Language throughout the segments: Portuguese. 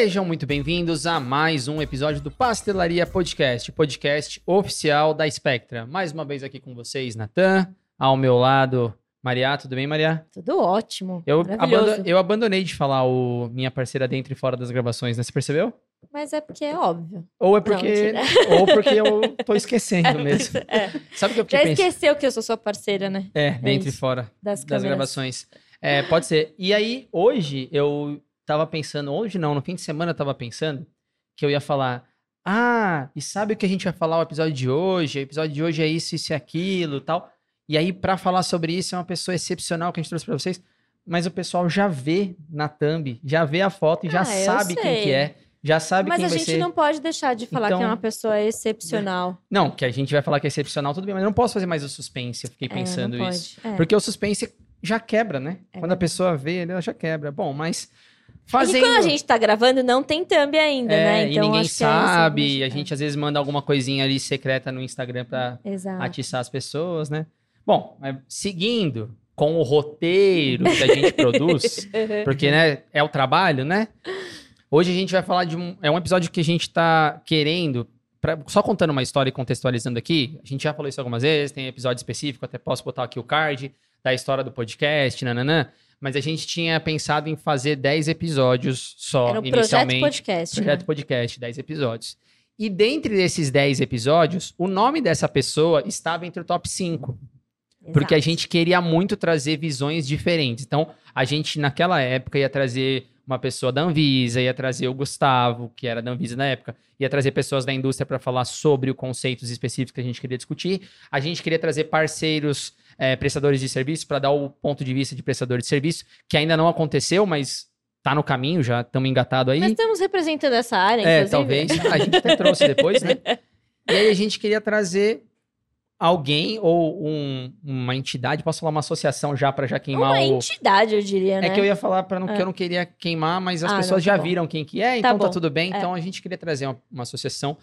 Sejam muito bem-vindos a mais um episódio do Pastelaria Podcast, podcast oficial da Spectra. Mais uma vez aqui com vocês, Natan, ao meu lado, Maria. Tudo bem, Maria? Tudo ótimo. Eu, abando- eu abandonei de falar o minha parceira dentro e fora das gravações, né? Você percebeu? Mas é porque é óbvio. Ou é porque, mentira. ou porque eu tô esquecendo mesmo. É. Sabe o que eu Já pensando? esqueceu que eu sou sua parceira, né? É, dentro e isso. fora Das, das gravações. É, pode ser. E aí, hoje, eu tava pensando, hoje não, no fim de semana eu tava pensando que eu ia falar, ah, e sabe o que a gente vai falar o episódio de hoje? O episódio de hoje é isso, isso e aquilo tal. E aí, pra falar sobre isso, é uma pessoa excepcional que a gente trouxe pra vocês, mas o pessoal já vê na thumb, já vê a foto e já Ah, eu sabe quem sei. que é, já sabe Mas quem a vai gente ser. não pode deixar de falar que Então- é uma pessoa excepcional. Não, que a gente vai falar que é excepcional, tudo bem, mas eu não posso fazer mais o suspense, eu fiquei É, pensando isso. É. Porque o suspense já quebra, né? É Quando a pessoa vê, ela já quebra. Bom, mas É fazendo... quando a gente tá gravando, não tem thumb ainda, É, né? e Então ninguém acho que é sabe, é. a gente às vezes manda alguma coisinha ali secreta no Instagram pra Exato. atiçar as pessoas, né? Bom, seguindo com o roteiro que a gente produz, porque, né, é o trabalho, né? Hoje a gente vai falar de um... É um episódio que a gente tá querendo... pra- só contando uma história e contextualizando aqui, a gente já falou isso algumas vezes, tem episódio específico, até posso botar aqui o card da história do podcast, nananã. Mas a gente tinha pensado em fazer 10 episódios só, Era o projeto inicialmente. podcast. né? Projeto Podcast, 10 episódios. E dentre esses 10 episódios, o nome dessa pessoa estava entre o top 5. Porque a gente queria muito trazer visões diferentes. Então, a gente, naquela época, ia trazer uma pessoa da Anvisa, ia trazer o Gustavo, que era da Anvisa na época, ia trazer pessoas da indústria para falar sobre os conceitos específicos que a gente queria discutir. A gente queria trazer parceiros, eh, prestadores de serviço, para dar o ponto de vista de prestador de serviço, que ainda não aconteceu, mas tá no caminho, já estamos engatados aí. Mas estamos representando essa área, É, inclusive. talvez. A gente até trouxe depois, né? E aí a gente queria trazer alguém ou um- uma entidade, posso falar uma associação já para já queimar Uma o. entidade, eu diria, né? É que eu ia falar para não É. que eu não queria queimar, mas as Ah, não, pessoas tá já bom. viram quem que é, então tá, bom. tudo bem. É. Então a gente queria trazer uma, uma associação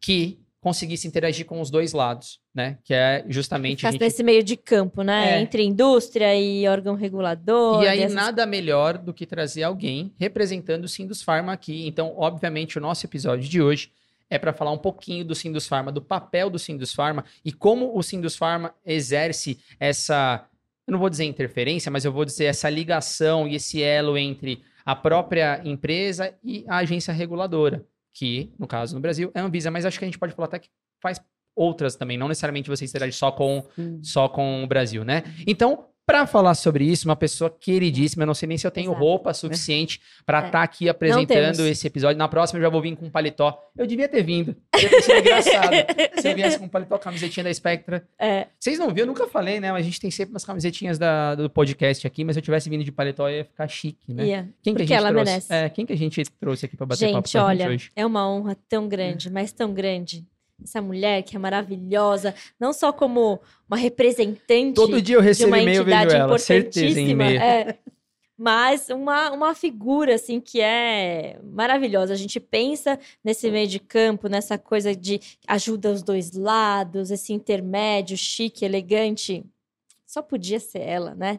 que conseguisse interagir com os dois lados, né? Que é justamente Ficasse gente nesse meio de campo, né? É. Entre indústria e órgão regulador. E aí, essas- nada melhor do que trazer alguém representando o Sindus Pharma aqui. Então, obviamente, o nosso episódio de hoje é para falar um pouquinho do Sindus Pharma, do papel do Sindus Pharma e como o Sindus Pharma exerce essa, eu não vou dizer interferência, mas eu vou dizer essa ligação e esse elo entre a própria empresa e a agência reguladora, que, no caso, no Brasil, é a Anvisa, mas acho que a gente pode falar até que faz outras também, não necessariamente você interage só com só com o Brasil, né? Então, para falar sobre isso, uma pessoa queridíssima, eu não sei nem se eu tenho Exato. roupa suficiente para É. estar aqui apresentando esse episódio. Na próxima eu já vou vir com um paletó. Eu devia ter vindo. Ia ter sido engraçado. Se eu viesse com um paletó, camisetinha da Spectra. É, Vocês não viram, eu nunca falei, né? Mas a gente tem sempre umas camisetinhas da- do podcast aqui, mas se eu tivesse vindo de paletó, ia ficar chique, né? ia. Quem que a Porque gente ela trouxe? merece. É, quem que a gente trouxe aqui para bater papo Gente, com a olha, gente hoje? é uma honra tão grande, mas tão grande. Essa mulher que é maravilhosa, não só como uma representante Todo dia eu de recebo uma e-mail, vejo entidade ela. Importantíssima, é, mas uma, uma figura assim que é maravilhosa. A gente pensa nesse meio de campo, nessa coisa de ajuda os dois lados, esse intermédio chique, elegante. Só podia ser ela, né?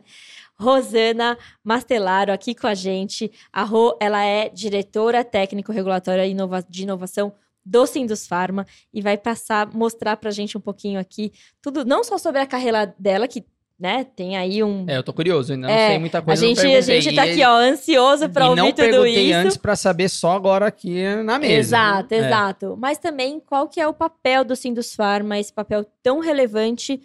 Rosana Mastelaro aqui com a gente. A Rô, ela é diretora técnico-regulatória inova- de inovação do Sindus Pharma e vai passar, mostrar pra gente um pouquinho aqui tudo, não só sobre a carreira dela, que, né, tem aí um... É, eu tô curioso, ainda não É, sei muita a coisa. não gente, a gente tá aqui, ó, ansioso pra e ouvir não tudo perguntei isso. antes pra saber só agora aqui na mesa. Exato, É. exato. Mas também qual que é o papel do Sindus Pharma, esse papel tão relevante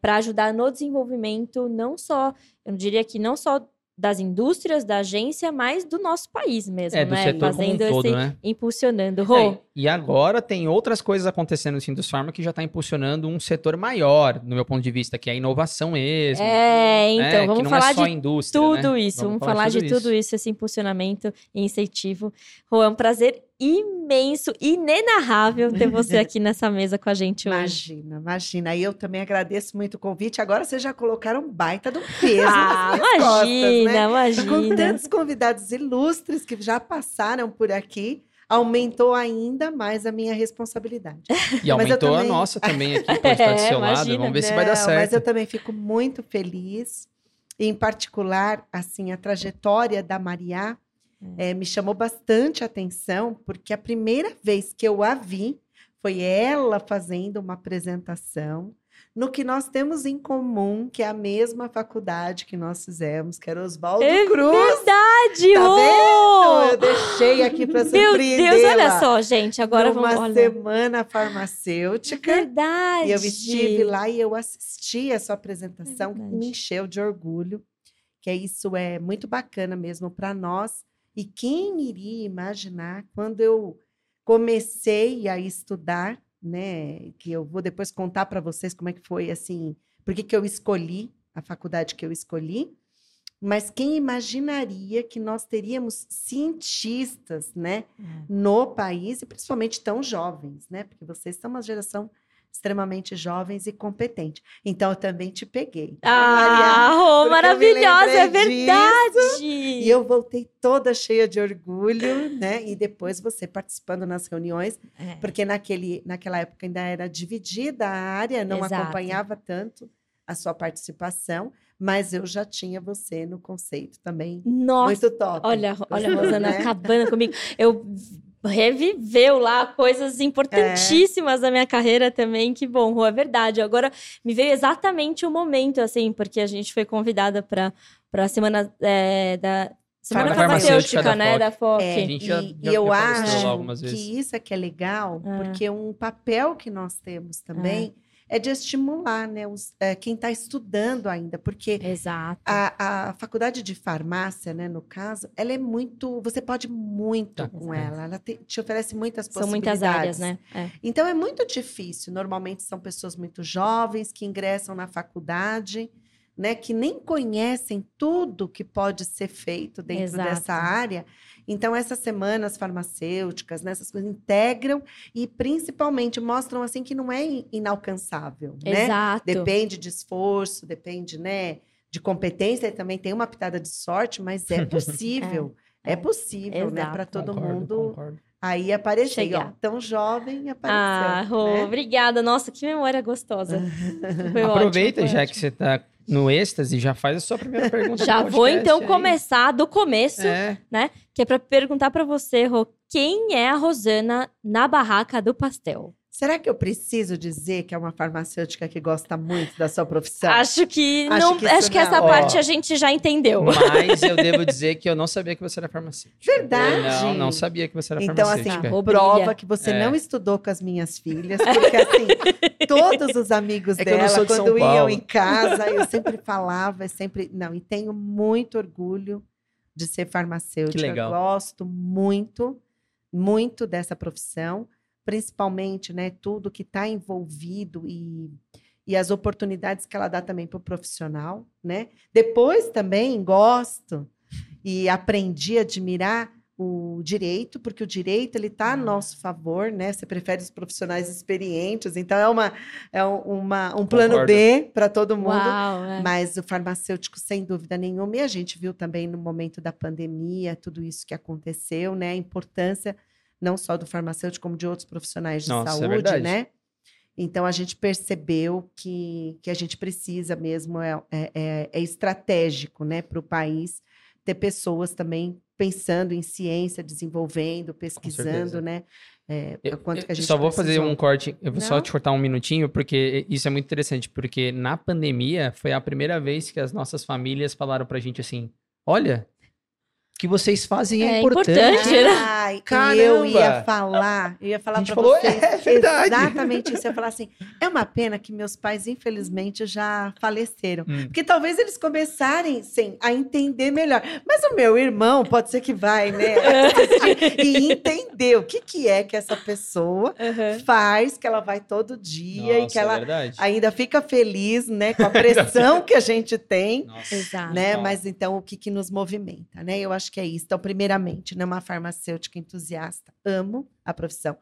para ajudar no desenvolvimento, não só, eu diria que não só das indústrias, da agência, mas do nosso país mesmo, É, do né? setor como um Fazendo todo, esse, né? impulsionando. Rô, É, e agora tem outras coisas acontecendo no Sindus Pharma que já está impulsionando um setor maior, no meu ponto de vista, que é a inovação mesmo. é, né? então, que vamos não falar é só de indústria, tudo né? isso, vamos, falar, de tudo isso, esse impulsionamento e incentivo. Rô, é um prazer imenso, inenarrável ter você aqui nessa mesa com a gente hoje. Imagina, imagina. E eu também agradeço muito o convite. Agora vocês já colocaram um baita do peso Ah, minhas costas, imagina, né? imagina. Com tantos convidados ilustres que já passaram por aqui, aumentou ainda mais a minha responsabilidade. E aumentou a também- nossa também aqui, pode estar do É, seu lado. imagina. Vamos ver se vai dar Não, certo. Mas eu também fico muito feliz, em particular, assim, a trajetória da Maria eh, me chamou bastante atenção, porque a primeira vez que eu a vi foi ela fazendo uma apresentação no que nós temos em comum, que é a mesma faculdade que nós fizemos, que era Oswaldo É Cruz. Verdade, Tá! Então, eu deixei aqui para Meu surpreender. Deus, olha só, gente. Agora vamos. Olha. semana É farmacêutica. verdade. E eu estive lá e eu assisti a sua apresentação, É me encheu de orgulho, que é isso é muito bacana mesmo para nós. E quem iria imaginar quando eu comecei a estudar, né, que eu vou depois contar para vocês como é que foi assim, por que eu escolhi a faculdade que eu escolhi, mas quem imaginaria que nós teríamos cientistas, né, É. no país e principalmente tão jovens, né? Porque vocês são uma geração extremamente jovens e competente. Então eu também te peguei. Ah, me maravilhosa, é verdade. E eu voltei toda cheia de orgulho, né? E depois você participando nas reuniões, É. porque naquele, naquela época ainda era dividida a área, não Exato. acompanhava tanto a sua participação, mas eu já tinha você no conceito também. Nossa, Muito top. olha, olha, a Rosana Né? acabando comigo. Eu reviveu lá coisas importantíssimas da minha carreira também. Que bom, Rô, é verdade. Agora me veio exatamente o momento, assim, porque a gente foi convidada para a semana é, da. Semana Farmacêutica farmacêutica, né? Da FOC. É, já- e, já- e eu já conversou acho lá algumas vezes. que isso é que é legal, Ah. porque um papel que nós temos também é, de estimular né, os, é, quem está estudando ainda, porque Exato. a, a faculdade de farmácia, né, no caso, ela é muito. Você pode muito Tá. com ela, ela te, te oferece muitas São possibilidades. muitas áreas, né? É. Então é muito difícil. Normalmente são pessoas muito jovens que ingressam na faculdade, né, que nem conhecem tudo que pode ser feito dentro Exato. dessa área. Então essas semanas farmacêuticas, né, essas coisas integram e principalmente mostram assim que não é in- inalcançável, né? Exato. Depende de esforço, depende, né, de competência e também tem uma pitada de sorte, mas é possível. É, É, é. possível, né, Exato. para todo Concordo, mundo concordo. aí ó, Chegar. tão jovem apareceu. Ah, Rô, né? obrigada. Nossa, que memória gostosa. Foi ótimo, Aproveita, foi já ótimo. que você tá no êxtase, já faz a sua primeira pergunta. Já vou então aí. começar do começo, É, que é para perguntar para você, Rô, quem é a Rosana na barraca do pastel? Será que eu preciso dizer que é uma farmacêutica que gosta muito da sua profissão? Acho que Acho não, que acho que essa não. parte Ó. a gente já entendeu. mas eu devo dizer que eu não sabia que você era farmacêutica. Verdade. Não, não sabia que você era Então, assim, farmacêutica. Arroba prova brilha. que você É. não estudou com as minhas filhas, porque assim, todos os amigos É eu dela, sou de São quando iam em casa, eu sempre falava, eu sempre. Não, e tenho muito orgulho de ser farmacêutica. Que legal. Gosto muito, muito dessa profissão, principalmente, né, tudo que está envolvido e, e as oportunidades que ela dá também para o profissional, né? Depois também gosto e aprendi a admirar o direito, porque o direito ele está a nosso favor, né? Você prefere os profissionais experientes, então é uma é um, uma, um plano Concordo. B para todo mundo. Uau, é. Mas o farmacêutico, sem dúvida nenhuma, e a gente viu também no momento da pandemia, tudo isso que aconteceu, né? A importância não só do farmacêutico, como de outros profissionais de Nossa, é saúde, verdade. né? Então a gente percebeu que, que a gente precisa mesmo, é, é, é- é estratégico né, para o país ter pessoas também pensando em ciência, desenvolvendo, pesquisando, né? É, Eu, quanto que a gente só vou fazer precisou. um corte, eu vou só Não. te cortar um minutinho, porque isso é muito interessante, porque na pandemia foi a primeira vez que as nossas famílias falaram pra gente assim: olha, que vocês fazem é, É importante. importante. né? Ai, e Caramba! eu ia falar, eu ia falar para falou, vocês é verdade. exatamente isso. Eu ia falar assim, é uma pena que meus pais, infelizmente, já faleceram. Hum. Porque talvez eles começarem sim, a entender melhor. Mas o meu irmão pode ser que vai, né? e entender o que, que é que essa pessoa Uhum. faz, que ela vai todo dia e Nossa, que é ela verdade. ainda fica feliz, né? Com a pressão que a gente tem Nossa. Exato. né? Mas então o que, que nos movimenta, né? Eu acho que é isso. Então, primeiramente, né, uma farmacêutica entusiasta, amo a profissão,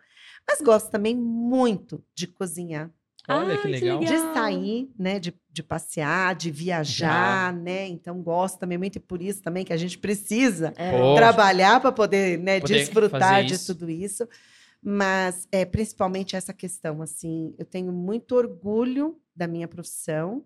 mas gosto também muito de cozinhar, Olha Ai, que que legal. legal. de sair, né? De, de passear, de viajar, né? Então gosto também muito e por isso também que a gente precisa É. Trabalhar para poder, né, Poder desfrutar de isso. tudo isso. Mas é principalmente essa questão, assim, eu tenho muito orgulho da minha profissão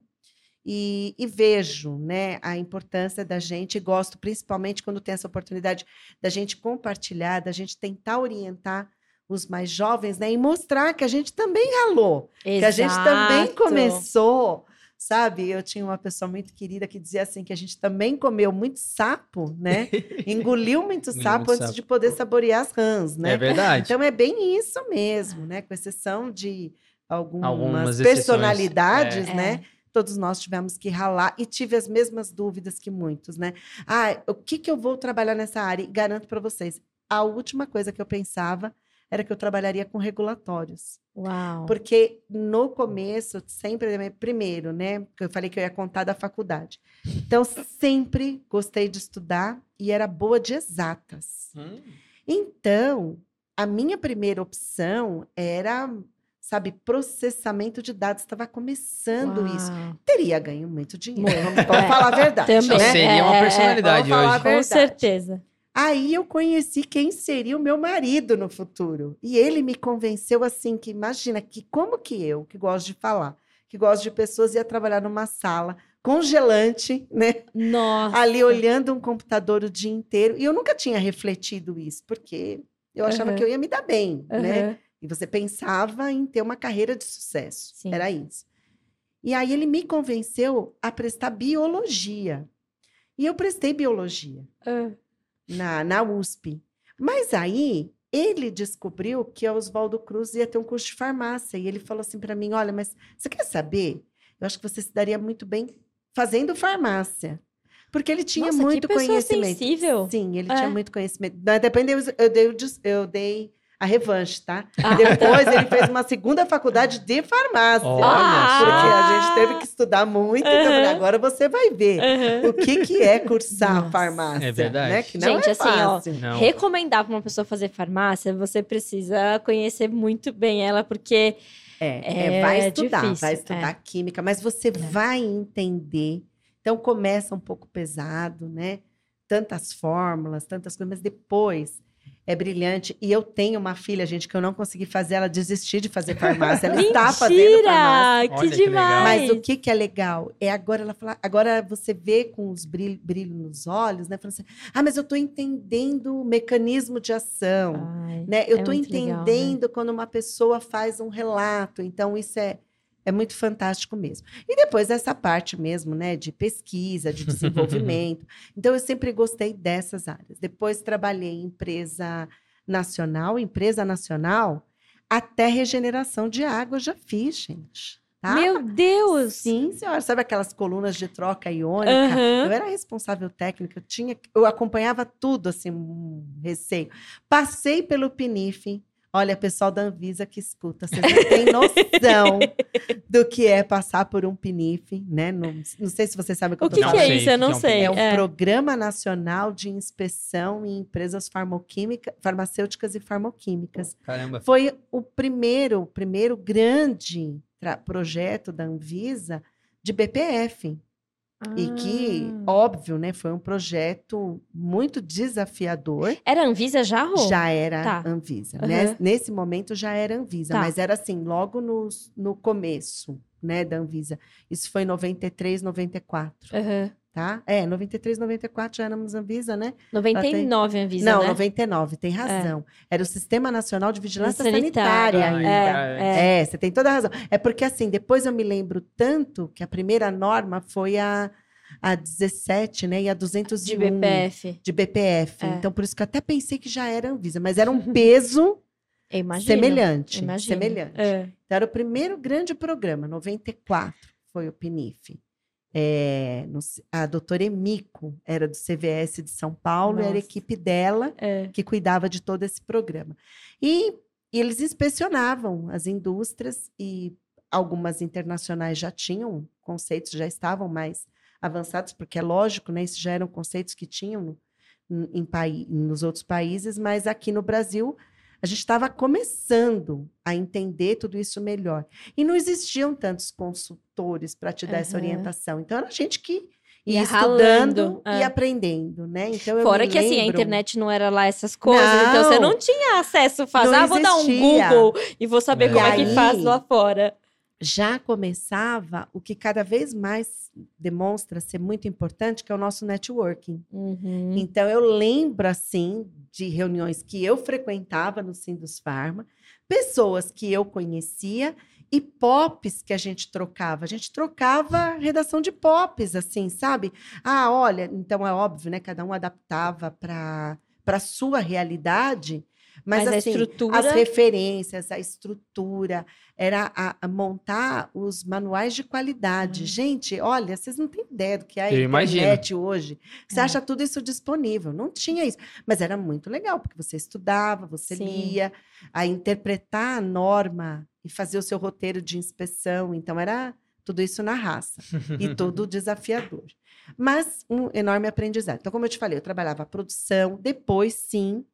E, e vejo né, a importância da gente, e gosto principalmente quando tem essa oportunidade da gente compartilhar, da gente tentar orientar os mais jovens, né? E mostrar que a gente também ralou, que a gente também Exato. começou, sabe? Eu tinha uma pessoa muito querida que dizia assim que a gente também comeu muito sapo, né? Engoliu muito sapo antes sapo. de poder saborear as rãs, né? É verdade. Então é bem isso mesmo, né? Com exceção de algumas, Algumas personalidades, é. né? Todos nós tivemos que ralar e tive as mesmas dúvidas que muitos, né? Ah, o que, que eu vou trabalhar nessa área? E garanto para vocês, a última coisa que eu pensava era que eu trabalharia com regulatórios. Uau. Porque no começo, sempre, primeiro, né? Porque eu falei que eu ia contar da faculdade. Então, sempre gostei de estudar e era boa de exatas. Hum, Então, a minha primeira opção era, sabe, processamento de dados. Estava começando isso. Uau. Teria ganho muito dinheiro. Vamos, É. falar a verdade. Também. né? Seria uma É, é, personalidade falar hoje. Com certeza. Aí eu conheci quem seria o meu marido no futuro. E ele me convenceu assim que imagina que como que eu, que gosto de falar, que gosto de pessoas, ia trabalhar numa sala congelante, né? Nossa. Ali olhando um computador o dia inteiro. E eu nunca tinha refletido isso, porque eu achava Aham. que eu ia me dar bem, né? E você pensava em ter uma carreira de sucesso. Sim. Era isso. E aí ele me convenceu a prestar biologia. E eu prestei biologia Ah. na, na USP. Mas aí ele descobriu que a Oswaldo Cruz ia ter um curso de farmácia. E ele falou assim para mim: Olha, mas você quer saber? Eu acho que você se daria muito bem fazendo farmácia. Porque ele tinha Nossa, que muito pessoa conhecimento. sensível. Sim, ele É. tinha muito conhecimento. Depois eu, eu eu dei a revanche, tá? Ah, Depois ele fez uma segunda faculdade de farmácia. Olha Ah! Porque a gente teve que estudar muito. Então, agora você vai ver o que, que é cursar Nossa. farmácia. É verdade. Né? Que não Gente, é assim, ó, fácil. Não. Recomendar para uma pessoa fazer farmácia, você precisa conhecer muito bem ela, porque É, é, É vai estudar, difícil, vai estudar é. química, mas você vai entender. Então começa um pouco pesado, né? Tantas fórmulas, tantas coisas, mas depois é brilhante. E eu tenho uma filha, gente, que eu não consegui fazer ela desistir de fazer farmácia. Ela está fazendo farmácia. Mentira! Que Olha que demais! Mas o que, que é legal? É agora ela falar, agora você vê com os brilhos brilho nos olhos, né? Falando assim, ah, mas eu estou entendendo o mecanismo de ação Ai, né? Eu é estou muito legal, né? entendendo quando uma pessoa faz um relato. Então, isso é, é muito fantástico mesmo. E depois essa parte mesmo, né? De pesquisa, de desenvolvimento. então, eu sempre gostei dessas áreas. Depois trabalhei em empresa nacional, empresa nacional, até regeneração de água já fiz, gente. Tá? Meu Deus! Sim, senhora. Sabe aquelas colunas de troca iônica? Aham. Eu era responsável técnica, eu tinha, eu acompanhava tudo, assim, um receio. Passei pelo PNIF. Olha, pessoal da Anvisa que escuta, vocês não têm noção do que é passar por um PNIF, né? Não, não sei se vocês sabem o que O eu tô que, que falando. é isso? Eu o que não é um sei. É um É. Programa Nacional de Inspeção em Empresas Farmoquímica, Farmacêuticas e Farmoquímicas. Caramba. Foi o primeiro, o primeiro grande projeto da Anvisa de BPF. E que, Ah. óbvio, né, foi um projeto muito desafiador. Era Anvisa já, Rô? Já era Tá. Anvisa. Aham. né? Nesse momento já era Anvisa, Tá. mas era assim, logo nos- no começo né, da Anvisa. Isso foi em 93, 94, Aham. Tá? É, 93, 94 já éramos Anvisa, né? 99 Anvisa, Não, né? 99, tem razão. Era o Sistema Nacional de Vigilância Sanitária, Sanitária ainda. É, é. É, você tem toda a razão. É porque, assim, depois eu me lembro tanto que a primeira norma foi a, a 17, né? E a 201 De BPF. de BPF. É. Então, por isso que eu até pensei que já era Anvisa, mas era um peso imagino. semelhante. Imagino. Semelhante. É. Então, era o primeiro grande programa, 94, foi o PNIF. É, no- a doutora Emico era do CVS de São Paulo, era a Nossa. equipe dela É. que cuidava de todo esse programa. E, e eles inspecionavam as indústrias e algumas internacionais já tinham conceitos, já estavam mais avançados, porque é lógico, né, isso já eram conceitos que tinham em, pai- nos outros países, mas aqui no Brasil a gente estava começando a entender tudo isso melhor. E não existiam tantos consultores para te dar essa Aham. orientação. Então era gente que ia, estudando e é. aprendendo, né? Então Fora que assim, a lembro- internet não era lá essas coisas, então você Não. não tinha acesso fácil. Não ah, vou dar um. Google e vou saber É. como é que faz lá fora. Já começava o que cada vez mais demonstra ser muito importante, que é o nosso networking. Uhum. Então, eu lembro, assim, de reuniões que eu frequentava no Sindus Pharma, pessoas que eu conhecia e pops que a gente trocava. A gente trocava redação de pops, assim, sabe? Ah, olha, então é óbvio, né? Cada um adaptava para a sua realidade. Mas, Mas a assim, estrutura- as referências, a estrutura, era a, a montar os manuais de qualidade. Hum. Gente, olha, vocês não têm ideia do que é a Eu imagino. internet hoje. Você É. acha tudo isso disponível. Não tinha isso. Mas era muito legal, porque você estudava, você Sim. lia, a interpretar a norma e fazer o seu roteiro de inspeção. Então, era tudo isso na raça e tudo desafiador. Mas um enorme aprendizado. Então, como eu te falei, eu trabalhava a produção, depois, sim,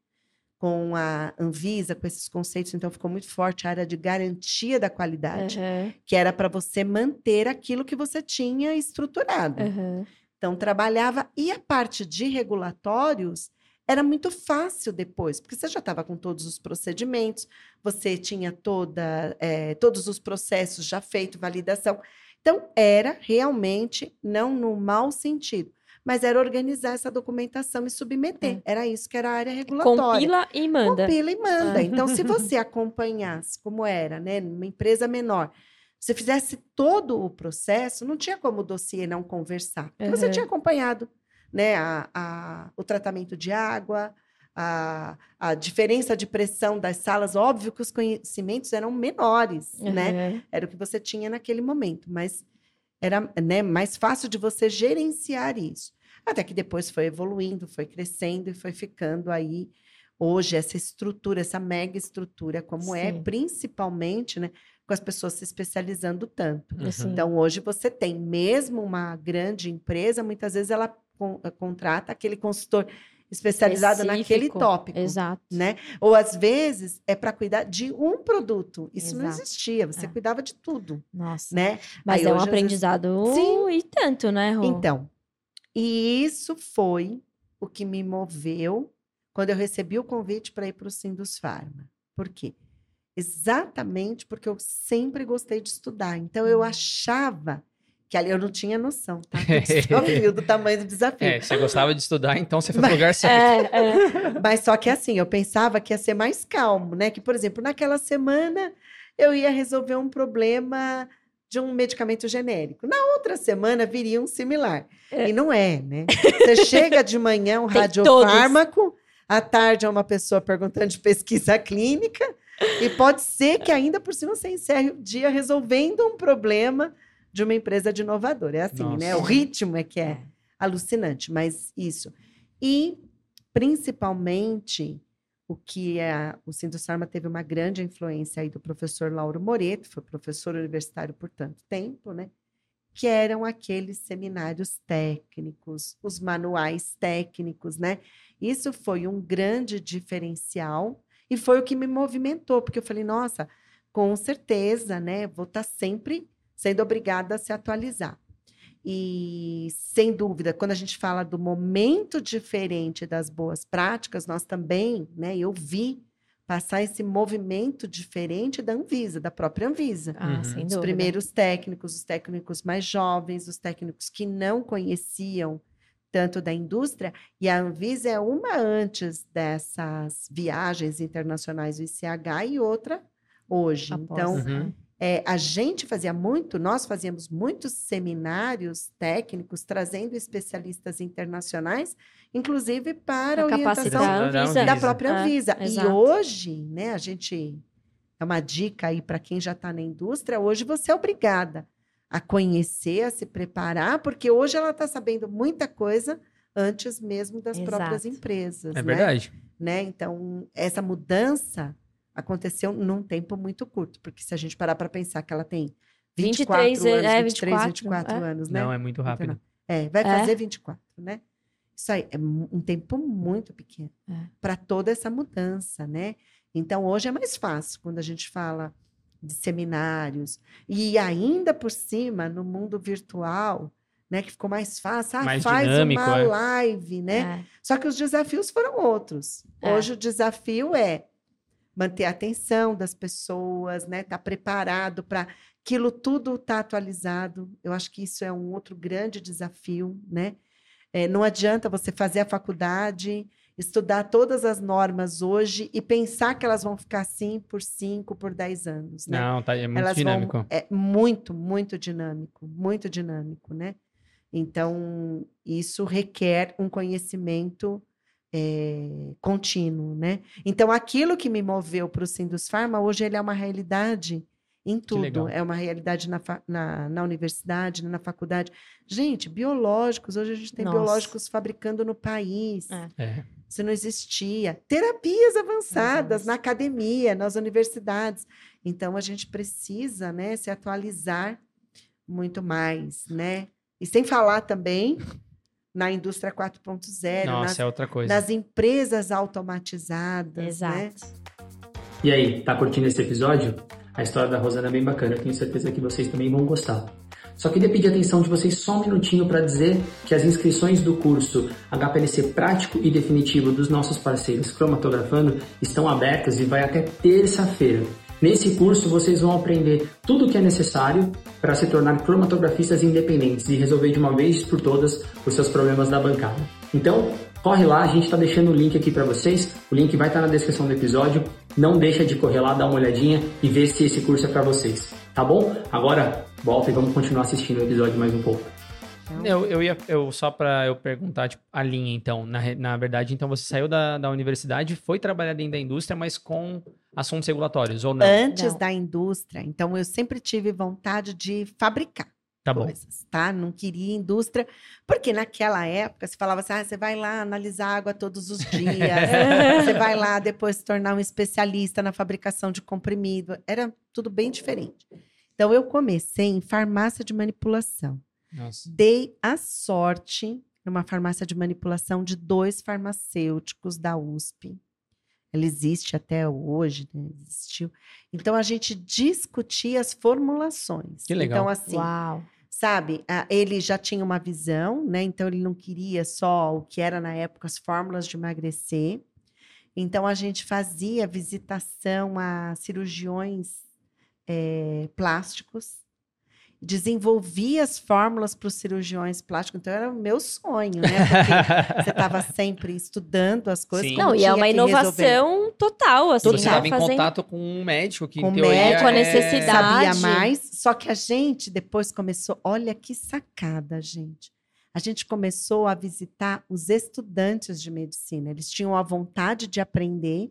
com a Anvisa, com esses conceitos, então ficou muito forte a área de garantia da qualidade, Aham, que era para você manter aquilo que você tinha estruturado. aham. Então, trabalhava. E a parte de regulatórios era muito fácil depois, porque você já estava com todos os procedimentos, você tinha toda, eh, todos os processos já feitos, validação. Então, era realmente, não no mau sentido, mas era organizar essa documentação e submeter. Era isso que era a área regulatória. Compila e manda. Compila e manda. Ah. Então, se você acompanhasse como era, né, numa empresa menor, se fizesse todo o processo, não tinha como o dossiê não conversar. Porque Você Uhum. tinha acompanhado né, a, a- o tratamento de água, a, a diferença de pressão das salas. Óbvio que os conhecimentos eram menores, né? Aham. Era o que você tinha naquele momento, mas era né, mais fácil de você gerenciar isso. Até que depois foi evoluindo, foi crescendo e foi ficando aí hoje essa estrutura, essa mega estrutura, como é, Sim. principalmente, né, com as pessoas se especializando tanto. Assim. Então, hoje você tem mesmo uma grande empresa, muitas vezes ela con- eh, contrata aquele consultor especializado naquele Específico. tópico Exato. né? Ou às vezes é para cuidar de um produto. Isso não Exato. existia, você É. cuidava de tudo, Nossa. né? Mas Aí é um às vezes- aprendizado Sim. e tanto, né, Rô? Então, e isso foi o que me moveu quando eu recebi o convite para ir para o Sindus Pharma. Por quê? Exatamente porque eu sempre gostei de estudar. Então, eu Hum. achava que ali eu não tinha noção, tá? Do desafio, do tamanho do desafio. É, você gostava de estudar, então você foi pro lugar certo. É, é. Mas só que assim, eu pensava que ia ser mais calmo, né? Que, por exemplo, naquela semana eu ia resolver um problema de um medicamento genérico. Na outra semana viria um similar. É. E não é, né? Você chega de manhã um radiofármaco, à tarde é uma pessoa perguntando de pesquisa clínica, e pode ser que ainda por cima você encerre o dia resolvendo um problema de uma empresa de inovadora. É assim, né? O Nossa. ritmo é que é alucinante, mas isso. E, principalmente, o que é, o Sindusfarma teve uma grande influência aí do professor Lauro Moreto, foi professor universitário por tanto tempo, né? Que eram aqueles seminários técnicos, os manuais técnicos, né? Isso foi um grande diferencial e foi o que me movimentou, porque eu falei, nossa, com certeza, né? Vou estar sempre sendo obrigada a se atualizar. E, sem dúvida, quando a gente fala do momento diferente das boas práticas, nós também, né, eu vi passar esse movimento diferente da Anvisa, da própria Anvisa. Ah, Uhum. sem Os dúvida. primeiros técnicos, os técnicos mais jovens, os técnicos que não conheciam tanto da indústria, e a Anvisa é uma antes dessas viagens internacionais do ICH e outra hoje. Após, Então, Uhum. É, a gente fazia muito, nós fazíamos muitos seminários técnicos, trazendo especialistas internacionais, inclusive para a orientação da Da Anvisa. da Anvisa. própria É, Anvisa. e exato. hoje, né, a gente é uma dica aí para quem já está na indústria, hoje você é obrigada a conhecer, a se preparar, porque hoje ela está sabendo muita coisa antes mesmo das próprias Exato. empresas. É né? verdade. né? Então, essa mudança aconteceu num tempo muito curto, porque se a gente parar para pensar que ela tem 24 23, anos, é, 23, 24, 24 é. anos, né? Não, é muito rápido. É, vai É? fazer 24, né? Isso aí é um tempo muito pequeno É. para toda essa mudança, né? Então, hoje é mais fácil quando a gente fala de seminários e ainda por cima no mundo virtual, né, que ficou mais fácil, ah, Mais faz dinâmico, uma é. live, né? É. Só que os desafios foram outros. É. Hoje o desafio é manter a atenção das pessoas, né? Tá preparado para aquilo tudo tá atualizado. Eu acho que isso é um outro grande desafio, né? É, não adianta você fazer a faculdade, estudar todas as normas hoje e pensar que elas vão ficar assim por 5, por 10 anos, né? Não, tá, é muito elas dinâmico. Vão, é muito, muito dinâmico, muito dinâmico, né? Então, isso requer um conhecimento é, contínuo, né? Então, aquilo que me moveu para o Sindus Pharma, hoje ele é uma realidade em tudo. É uma realidade na, na, na, universidade, na faculdade. Gente, biológicos, hoje a gente tem Nossa. biológicos fabricando no país. É. É. Isso não existia. Terapias avançadas na academia, nas universidades. Então, a gente precisa né, se atualizar muito mais, né? E sem falar também na indústria 4.0. Nossa, nas, é outra coisa. Nas empresas automatizadas. Né? Exato. Né? E aí, tá curtindo esse episódio? A história da Rosana é bem bacana, eu tenho certeza que vocês também vão gostar. Só queria pedir atenção de vocês só um minutinho para dizer que as inscrições do curso HPLC prático e definitivo dos nossos parceiros Cromatografando estão abertas e vai até terça-feira. Nesse curso vocês vão aprender tudo o que é necessário para se tornar cromatografistas independentes e resolver de uma vez por todas os seus problemas da bancada. Então, corre lá, a gente está deixando o link aqui para vocês. O link vai estar tá na descrição do episódio. Não deixa de correr lá, dar uma olhadinha e ver se esse curso é para vocês. Tá bom? Agora volta e vamos continuar assistindo o episódio mais um pouco. Eu, eu ia, eu, só para eu perguntar, tipo, a linha, então, na, na verdade, então você saiu da, da universidade, foi trabalhar dentro da indústria, mas com assuntos regulatórios, ou não? Antes não. da indústria, então eu sempre tive vontade de fabricar tá coisas, tá? Não queria indústria, porque naquela época se falava assim, ah, você vai lá analisar água todos os dias, você vai lá depois se tornar um especialista na fabricação de comprimido, era tudo bem diferente. Então eu comecei em farmácia de manipulação. Nossa. Dei a sorte numa farmácia de manipulação de dois farmacêuticos da USP. Ela existe até hoje, né? existiu. Então a gente discutia as formulações. Que legal. Então assim, Uau. sabe, ele já tinha uma visão, né? Então ele não queria só o que era na época as fórmulas de emagrecer. Então a gente fazia visitação a cirurgiões é, plásticos desenvolvia as fórmulas para os cirurgiões plásticos. Então era o meu sonho, né? Porque você estava sempre estudando as coisas. Não, e é uma inovação resolver. total, assim. Você estava né? em contato com um médico que, com em teoria, médico, a necessidade. Sabia mais. Só que a gente depois começou. Olha que sacada, gente. A gente começou a visitar os estudantes de medicina. Eles tinham a vontade de aprender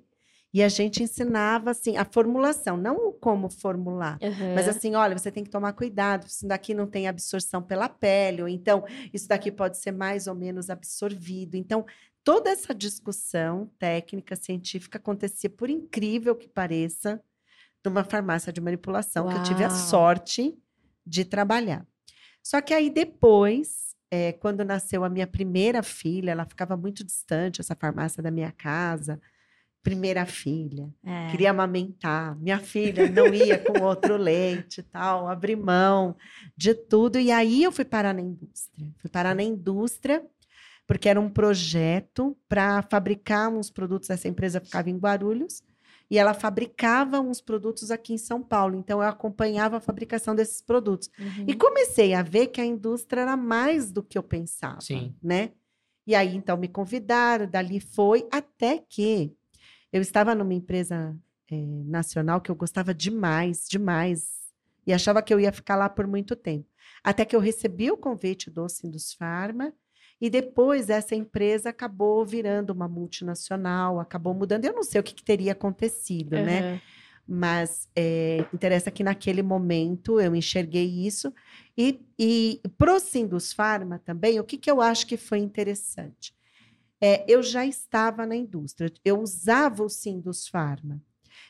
e a gente ensinava assim a formulação, não como formular, uhum. mas assim, olha, você tem que tomar cuidado, isso daqui não tem absorção pela pele, ou então isso daqui pode ser mais ou menos absorvido. Então, toda essa discussão técnica científica acontecia, por incrível que pareça, numa farmácia de manipulação Uau. que eu tive a sorte de trabalhar. Só que aí depois, é, quando nasceu a minha primeira filha, ela ficava muito distante, essa farmácia da minha casa primeira filha, é. queria amamentar, minha filha não ia com outro leite e tal, abri mão de tudo. E aí eu fui parar na indústria. Fui parar na indústria, porque era um projeto para fabricar uns produtos. Essa empresa ficava em Guarulhos e ela fabricava uns produtos aqui em São Paulo. Então eu acompanhava a fabricação desses produtos. Uhum. E comecei a ver que a indústria era mais do que eu pensava, Sim. né? E aí então me convidaram, dali foi até que eu estava numa empresa é, nacional que eu gostava demais, demais, e achava que eu ia ficar lá por muito tempo. Até que eu recebi o convite do Sindus Pharma, e depois essa empresa acabou virando uma multinacional, acabou mudando. Eu não sei o que, que teria acontecido, uhum. né? Mas é, interessa que naquele momento eu enxerguei isso. E, e pro Sindus Pharma também, o que, que eu acho que foi interessante? É, eu já estava na indústria, eu usava o Sindus Pharma.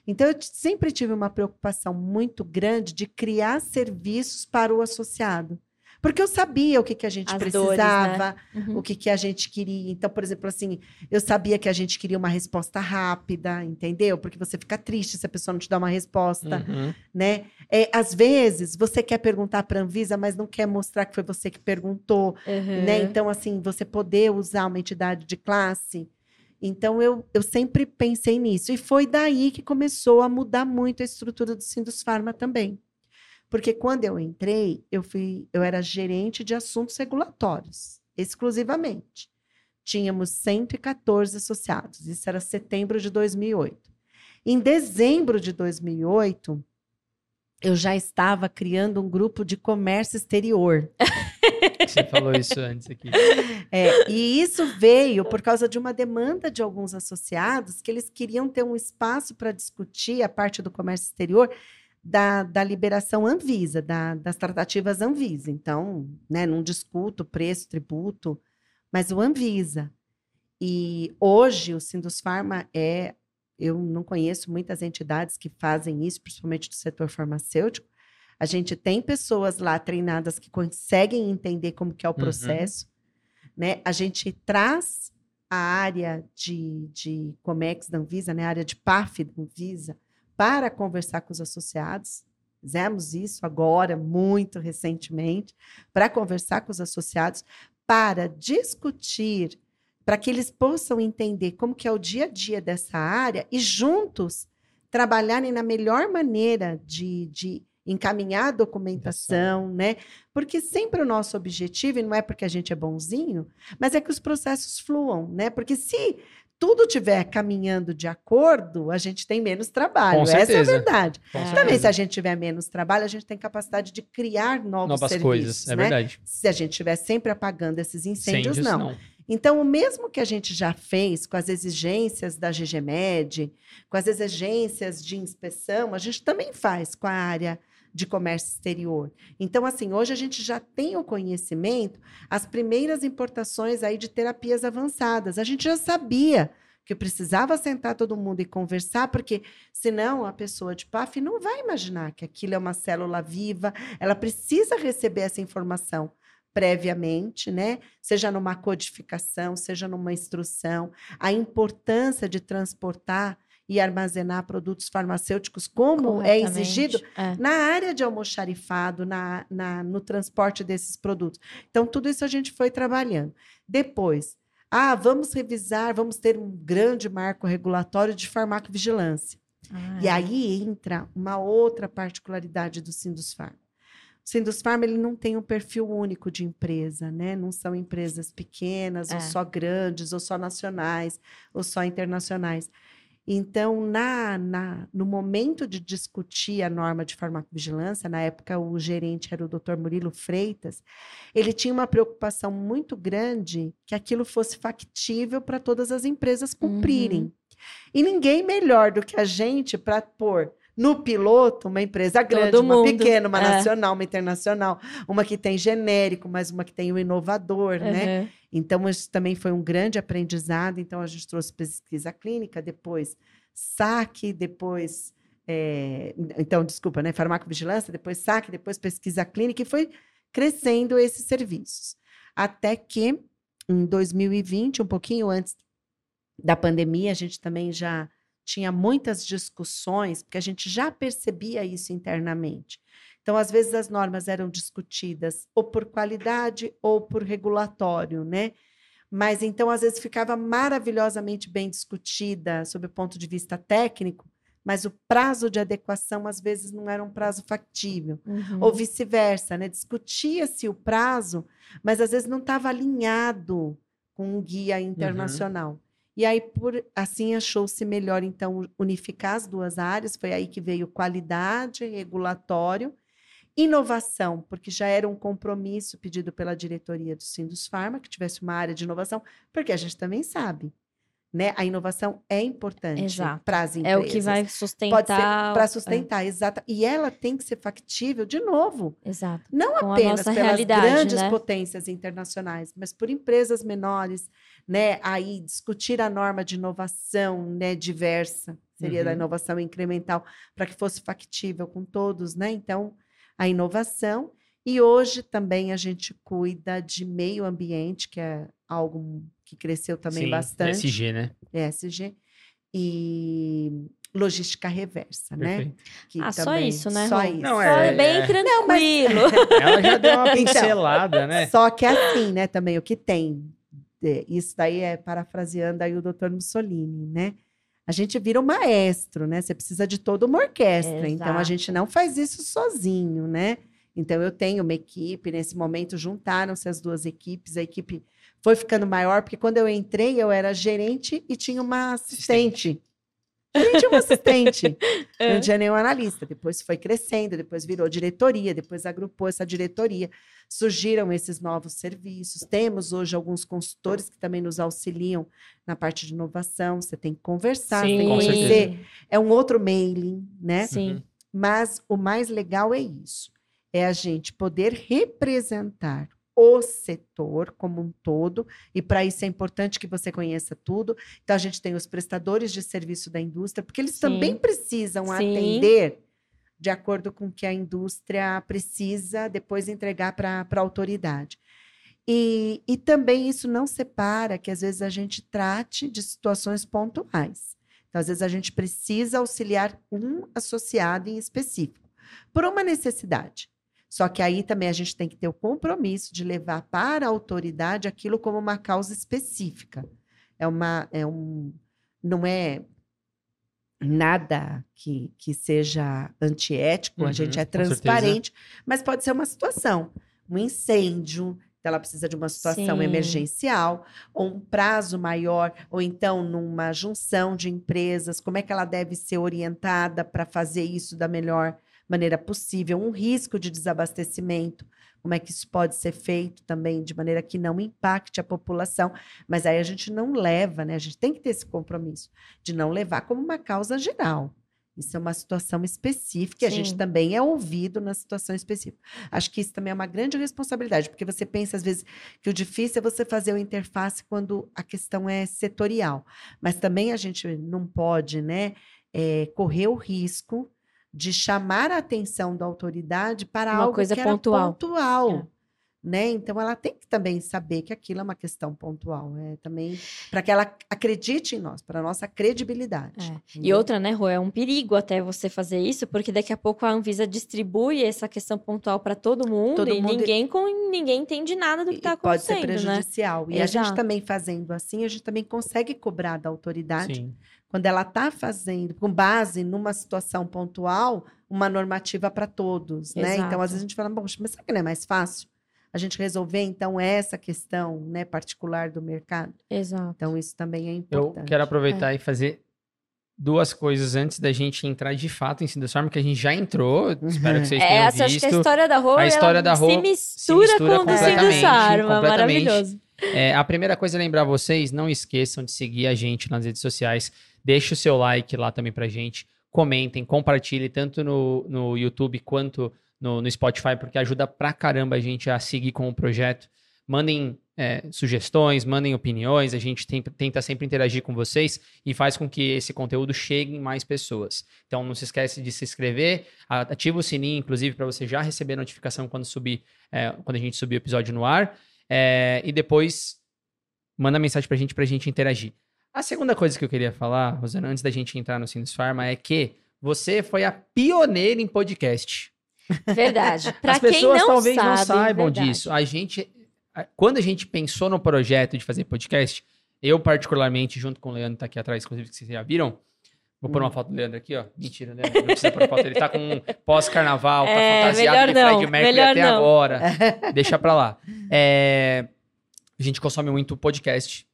Então, eu sempre tive uma preocupação muito grande de criar serviços para o associado. Porque eu sabia o que, que a gente As precisava, dores, né? uhum. o que, que a gente queria. Então, por exemplo, assim, eu sabia que a gente queria uma resposta rápida, entendeu? Porque você fica triste se a pessoa não te dá uma resposta, uhum. né? É, às vezes, você quer perguntar para a Anvisa, mas não quer mostrar que foi você que perguntou, uhum. né? Então, assim, você poder usar uma entidade de classe Então, eu, eu sempre pensei nisso. E foi daí que começou a mudar muito a estrutura do Sindus Pharma também. Porque quando eu entrei, eu, fui, eu era gerente de assuntos regulatórios, exclusivamente. Tínhamos 114 associados. Isso era setembro de 2008. Em dezembro de 2008, eu já estava criando um grupo de comércio exterior. Você falou isso antes aqui. É, e isso veio por causa de uma demanda de alguns associados que eles queriam ter um espaço para discutir a parte do comércio exterior da, da liberação Anvisa, da, das tratativas Anvisa. Então, né, não discuto preço, tributo, mas o Anvisa. E hoje o Sindus Pharma é, eu não conheço muitas entidades que fazem isso, principalmente do setor farmacêutico. A gente tem pessoas lá treinadas que conseguem entender como que é o Uhum. processo, né? A gente traz a área de, de Comex da Anvisa, né? A área de PAF da Anvisa, para conversar com os associados. Fizemos isso agora, muito recentemente, para conversar com os associados, para discutir, para que eles possam entender como que é o dia a dia dessa área e juntos trabalharem na melhor maneira de, de encaminhar a documentação, né? Porque sempre o nosso objetivo, e não é porque a gente é bonzinho, mas é que os processos fluam, né? Porque se tudo estiver caminhando de acordo, a gente tem menos trabalho. Com Essa é a certeza. verdade. Com Também se certeza. a gente tiver menos trabalho, a gente tem capacidade de criar novos Novas serviços. coisas, é né? verdade. Se a gente estiver sempre apagando esses incêndios, Incêndios, não. Então, o mesmo que a gente já fez com as exigências da GGMed, com as exigências de inspeção, a gente também faz com a área de comércio exterior. Então, assim, hoje a gente já tem o conhecimento, as primeiras importações aí de terapias avançadas. A gente já sabia que precisava sentar todo mundo e conversar, porque senão a pessoa de PAF não vai imaginar que aquilo é uma célula viva, ela precisa receber essa informação previamente, né? Seja numa codificação, seja numa instrução, a importância de transportar e armazenar produtos farmacêuticos como é exigido É. na área de almoxarifado, na, na, no transporte desses produtos. Então, tudo isso a gente foi trabalhando. Depois, ah, vamos revisar, vamos ter um grande marco regulatório de farmacovigilância. Ah, E é. aí entra uma outra particularidade do Sindusfarm. O Sindusfarm ele não tem um perfil único de empresa, né? Não são empresas pequenas, É. ou só grandes, ou só nacionais, ou só internacionais. Então, na, na, no momento de discutir a norma de farmacovigilância, na época o gerente era o Dr. Murilo Freitas, ele tinha uma preocupação muito grande que aquilo fosse factível para todas as empresas cumprirem. Uhum. E ninguém melhor do que a gente para pôr no piloto uma empresa grande, Todo uma mundo, pequena, uma é. nacional, uma internacional, uma que tem genérico, mas uma que tem o inovador, né? Uhum. Então, isso também foi um grande aprendizado. Então, a gente trouxe pesquisa clínica, depois saque, depois. é, então, desculpa, né? Farmacovigilância, depois saque, depois pesquisa clínica, e foi crescendo esses serviços. Até que, em 2020, um pouquinho antes da pandemia, a gente também já tinha muitas discussões, porque a gente já percebia isso internamente. Então, às vezes, as normas eram discutidas ou por qualidade ou por regulatório, né? Mas então, às vezes, ficava maravilhosamente bem discutida sob o ponto de vista técnico, mas o prazo de adequação, às vezes, não era um prazo factível. Uhum. Ou vice-versa, né? Discutia-se o prazo, mas às vezes não estava alinhado com um guia internacional. E aí, por assim, achou-se melhor, então, unificar as duas áreas. Foi aí que veio qualidade, regulatório, inovação, porque já era um compromisso pedido pela diretoria do Sindus Pharma, que tivesse uma área de inovação, porque a gente também sabe, né? A inovação é importante Exato. para as empresas. É o que vai sustentar. para é, sustentar, exata. E ela tem que ser factível, de novo, exato. não Com apenas pelas grandes né? potências internacionais, mas por empresas menores, né? Aí discutir a norma de inovação, né, diversa, seria da Uhum. inovação incremental, para que fosse factível com todos, né? Então, a inovação e hoje também a gente cuida de meio ambiente, que é algo que cresceu também Sim, bastante, SG, né? ESG, e logística reversa, né? Perfeito. Que Ah, só também- isso, né, Só isso. Não, Só é- bem é. Não, mas- tranquilo. Ela já deu uma Então, pincelada, né? Só que assim, né, também o que tem é, isso daí é parafraseando aí o doutor Mussolini, né? A gente vira um maestro, né? Você precisa de toda uma orquestra. Então, a Exato. gente não faz isso sozinho, né? Então, eu tenho uma equipe. Nesse momento, juntaram-se as duas equipes. A equipe foi ficando maior, porque quando eu entrei, eu era gerente e tinha uma assistente. Gerente e uma assistente. É. Não tinha nenhum analista. Depois foi crescendo, depois virou diretoria, depois agrupou essa diretoria. Surgiram esses novos serviços. Temos hoje alguns consultores que também nos auxiliam na parte de inovação. Você tem que conversar, você tem que conhecer. É um outro mailing, né? Sim. Uhum. Mas o mais legal é isso: é a gente poder representar o setor como um todo, e para isso é importante que você conheça tudo. Então, a gente tem os prestadores de serviço da indústria, porque eles Sim. também precisam Sim. atender de acordo com o que a indústria precisa depois entregar para a autoridade. E, e também isso não separa que às vezes a gente trate de situações pontuais. Então, às vezes a gente precisa auxiliar um associado em específico, por uma necessidade. Só que aí também a gente tem que ter o compromisso de levar para a autoridade aquilo como uma causa específica. É uma, é um, não é nada que, que seja antiético, a Uhum, gente é com certeza. transparente, mas pode ser uma situação, um incêndio, então ela precisa de uma situação Sim. emergencial, ou um prazo maior, ou então numa junção de empresas, como é que ela deve ser orientada para fazer isso da melhor maneira possível, um risco de desabastecimento, como é que isso pode ser feito também de maneira que não impacte a população, mas aí a gente não leva, né? A gente tem que ter esse compromisso de não levar como uma causa geral. Isso é uma situação específica e a gente também é ouvido na situação específica. Acho que isso também é uma grande responsabilidade, porque você pensa às vezes que o difícil é você fazer a interface quando a questão é setorial. Mas também a gente não pode, né, eh, correr o risco de chamar a atenção da autoridade para Uma algo coisa que era pontual. pontual, É. né? Então ela tem que também saber que aquilo é uma questão pontual, é também para que ela acredite em nós, para a nossa credibilidade. É. E outra, né, Rô, é um perigo até você fazer isso, porque daqui a pouco a Anvisa distribui essa questão pontual para todo mundo Todo e mundo- ninguém com ninguém entende nada do que está pode ser acontecendo, né? prejudicial. E a gente Exato. também fazendo assim, a gente também consegue cobrar da autoridade Sim. Quando ela está fazendo, com base numa situação pontual, uma normativa para todos, né? Então, às vezes a gente fala, poxa, mas será que não é mais fácil a gente resolver, então, essa questão né, particular do mercado? Exato. Então, isso também é Eu importante. quero aproveitar e fazer duas coisas antes da gente entrar de fato em Sindusfarm, que a gente já entrou. Espero que vocês É, tenham essa, acho que a visto. história da Rô, A história ela da Rô se mistura, mistura com o completamente. maravilhoso. É, a primeira coisa é lembrar vocês, não esqueçam de seguir a gente nas redes sociais. Deixe o seu like lá também pra gente. Comentem, compartilhem tanto no, no YouTube quanto no, no Spotify, porque ajuda pra caramba a gente a seguir com o projeto. Mandem é, sugestões, mandem opiniões, a gente tem- tenta sempre interagir com vocês e faz com que esse conteúdo chegue em mais pessoas. Então não se esquece de se inscrever, ativa o sininho, inclusive, para você já receber notificação quando subir, é, quando a gente subir o episódio no ar. É, e depois manda mensagem pra gente pra gente interagir. A segunda coisa que eu queria falar, Rosana, antes da gente entrar no Sinus Pharma, é que você foi a pioneira em podcast. Verdade. Pra As quem pessoas não talvez sabe, não saibam verdade. disso. A gente, quando a gente pensou no projeto de fazer podcast, eu particularmente, junto com o Leandro, tá aqui atrás, inclusive, que vocês já viram. Vou pôr uma foto do Leandro aqui, ó. Mentira, né? Não precisa pôr foto. Ele tá com um pós-carnaval, tá É, fantasiado de Fred Mercury até não. agora. Deixa pra lá. É, a gente consome muito podcast,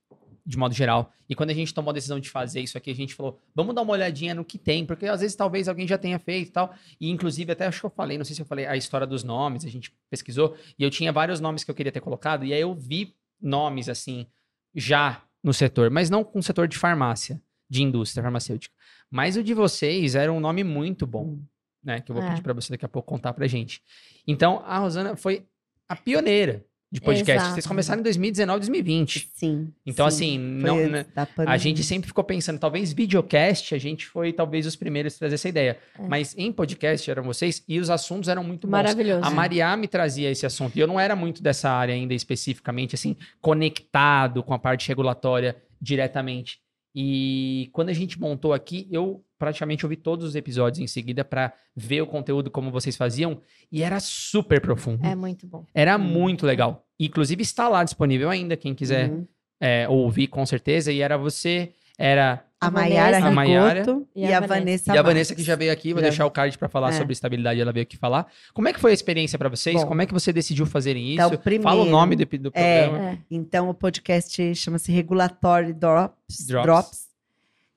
de modo geral. E quando a gente tomou a decisão de fazer isso aqui, a gente falou, vamos dar uma olhadinha no que tem, porque às vezes talvez alguém já tenha feito e tal. E inclusive, até acho que eu falei, não sei se eu falei a história dos nomes, a gente pesquisou, e eu tinha vários nomes que eu queria ter colocado, e aí eu vi nomes assim, já no setor, mas não com o setor de farmácia, de indústria farmacêutica. Mas o de vocês era um nome muito bom, né? Que eu vou É. pedir pra você daqui a pouco contar pra gente. Então, a Rosana foi a pioneira de podcast. Exato. Vocês começaram em 2019, 2020. Sim. Então, sim. assim, não, né, a gente sempre ficou pensando, talvez videocast, a gente foi talvez os primeiros a trazer essa ideia. É. Mas em podcast eram vocês e os assuntos eram muito bons. Maravilhoso. A Maria me trazia esse assunto. E eu não era muito dessa área ainda especificamente, assim, conectado com a parte regulatória diretamente. E quando a gente montou aqui, eu praticamente ouvi todos os episódios em seguida para ver o conteúdo como vocês faziam. E era super profundo. É muito bom. Era Hum. muito legal. Inclusive está lá disponível ainda, quem quiser Uhum. é, ouvi com certeza, e era você, era A Maiara. A Maiara. E e a a Vanessa. Vanessa e a Vanessa que já veio aqui, vou Já- deixar o card para falar É. sobre estabilidade, ela veio aqui falar. Como é que foi a experiência para vocês? Bom, Como é que você decidiu fazerem isso? então, Fala o primeiro, nome do, do é, programa. É. Então, o podcast chama-se Regulatory Drops. Drops. Drops.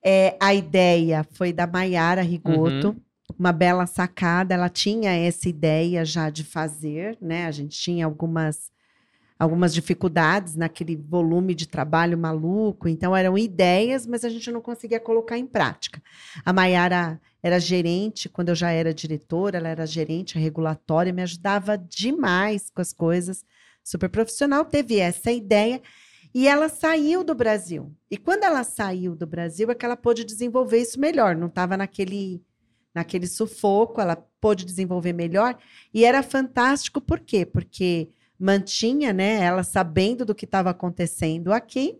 É, a ideia foi da Maiara Rigoto, Uhum. uma bela sacada. Ela tinha essa ideia já de fazer, né? A gente tinha algumas, algumas dificuldades naquele volume de trabalho maluco. Então, eram ideias, mas a gente não conseguia colocar em prática. A Maiara era gerente, quando eu já era diretora, ela era gerente regulatória, me ajudava demais com as coisas. Super profissional, teve essa ideia. E ela saiu do Brasil. E quando ela saiu do Brasil, é que ela pôde desenvolver isso melhor. Não estava naquele, naquele sufoco, ela pôde desenvolver melhor. E era fantástico, por quê? Porque mantinha né, ela sabendo do que estava acontecendo aqui.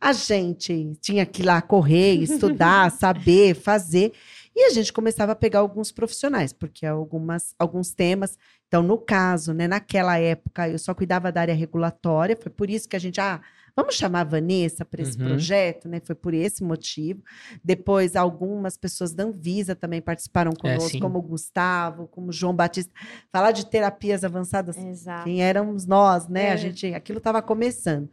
A gente tinha que ir lá correr, estudar, saber, fazer. E a gente começava a pegar alguns profissionais, porque algumas, alguns temas. Então, no caso, né, naquela época, eu só cuidava da área regulatória, foi por isso que a gente, ah, vamos chamar a Vanessa para esse Uhum. projeto, né? Foi por esse motivo. Depois, algumas pessoas da Anvisa também participaram conosco, sim. como o Gustavo, como o João Batista. Falar de terapias avançadas Exato. quem éramos nós, né? É. A gente, aquilo estava começando.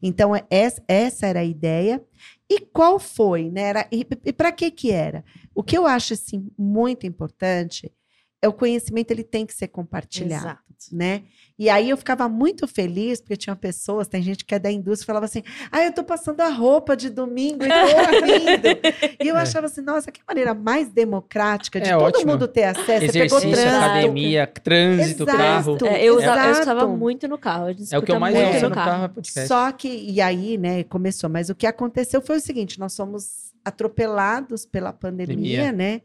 Então é- essa, essa era a ideia. E qual foi, né? Era, e e para que que era? O que eu acho assim muito importante é o conhecimento ele tem que ser compartilhado, Exato. Né? E aí eu ficava muito feliz porque tinha pessoas, tem gente que é da indústria, falava assim: "Ah, eu tô passando a roupa de domingo e tô ouvindo". e eu É. achava assim: "Nossa, que maneira mais democrática de É todo ótimo. mundo ter acesso". Você pegou Exercício, trânsito, academia, trânsito, Exato. carro. É, eu, usava, eu estava muito no carro. a gente É o que eu mais muito ouço no no carro, é podcast. Só que, e aí, né, começou. Mas o que aconteceu foi o seguinte: nós fomos atropelados pela pandemia, Pandemia. né?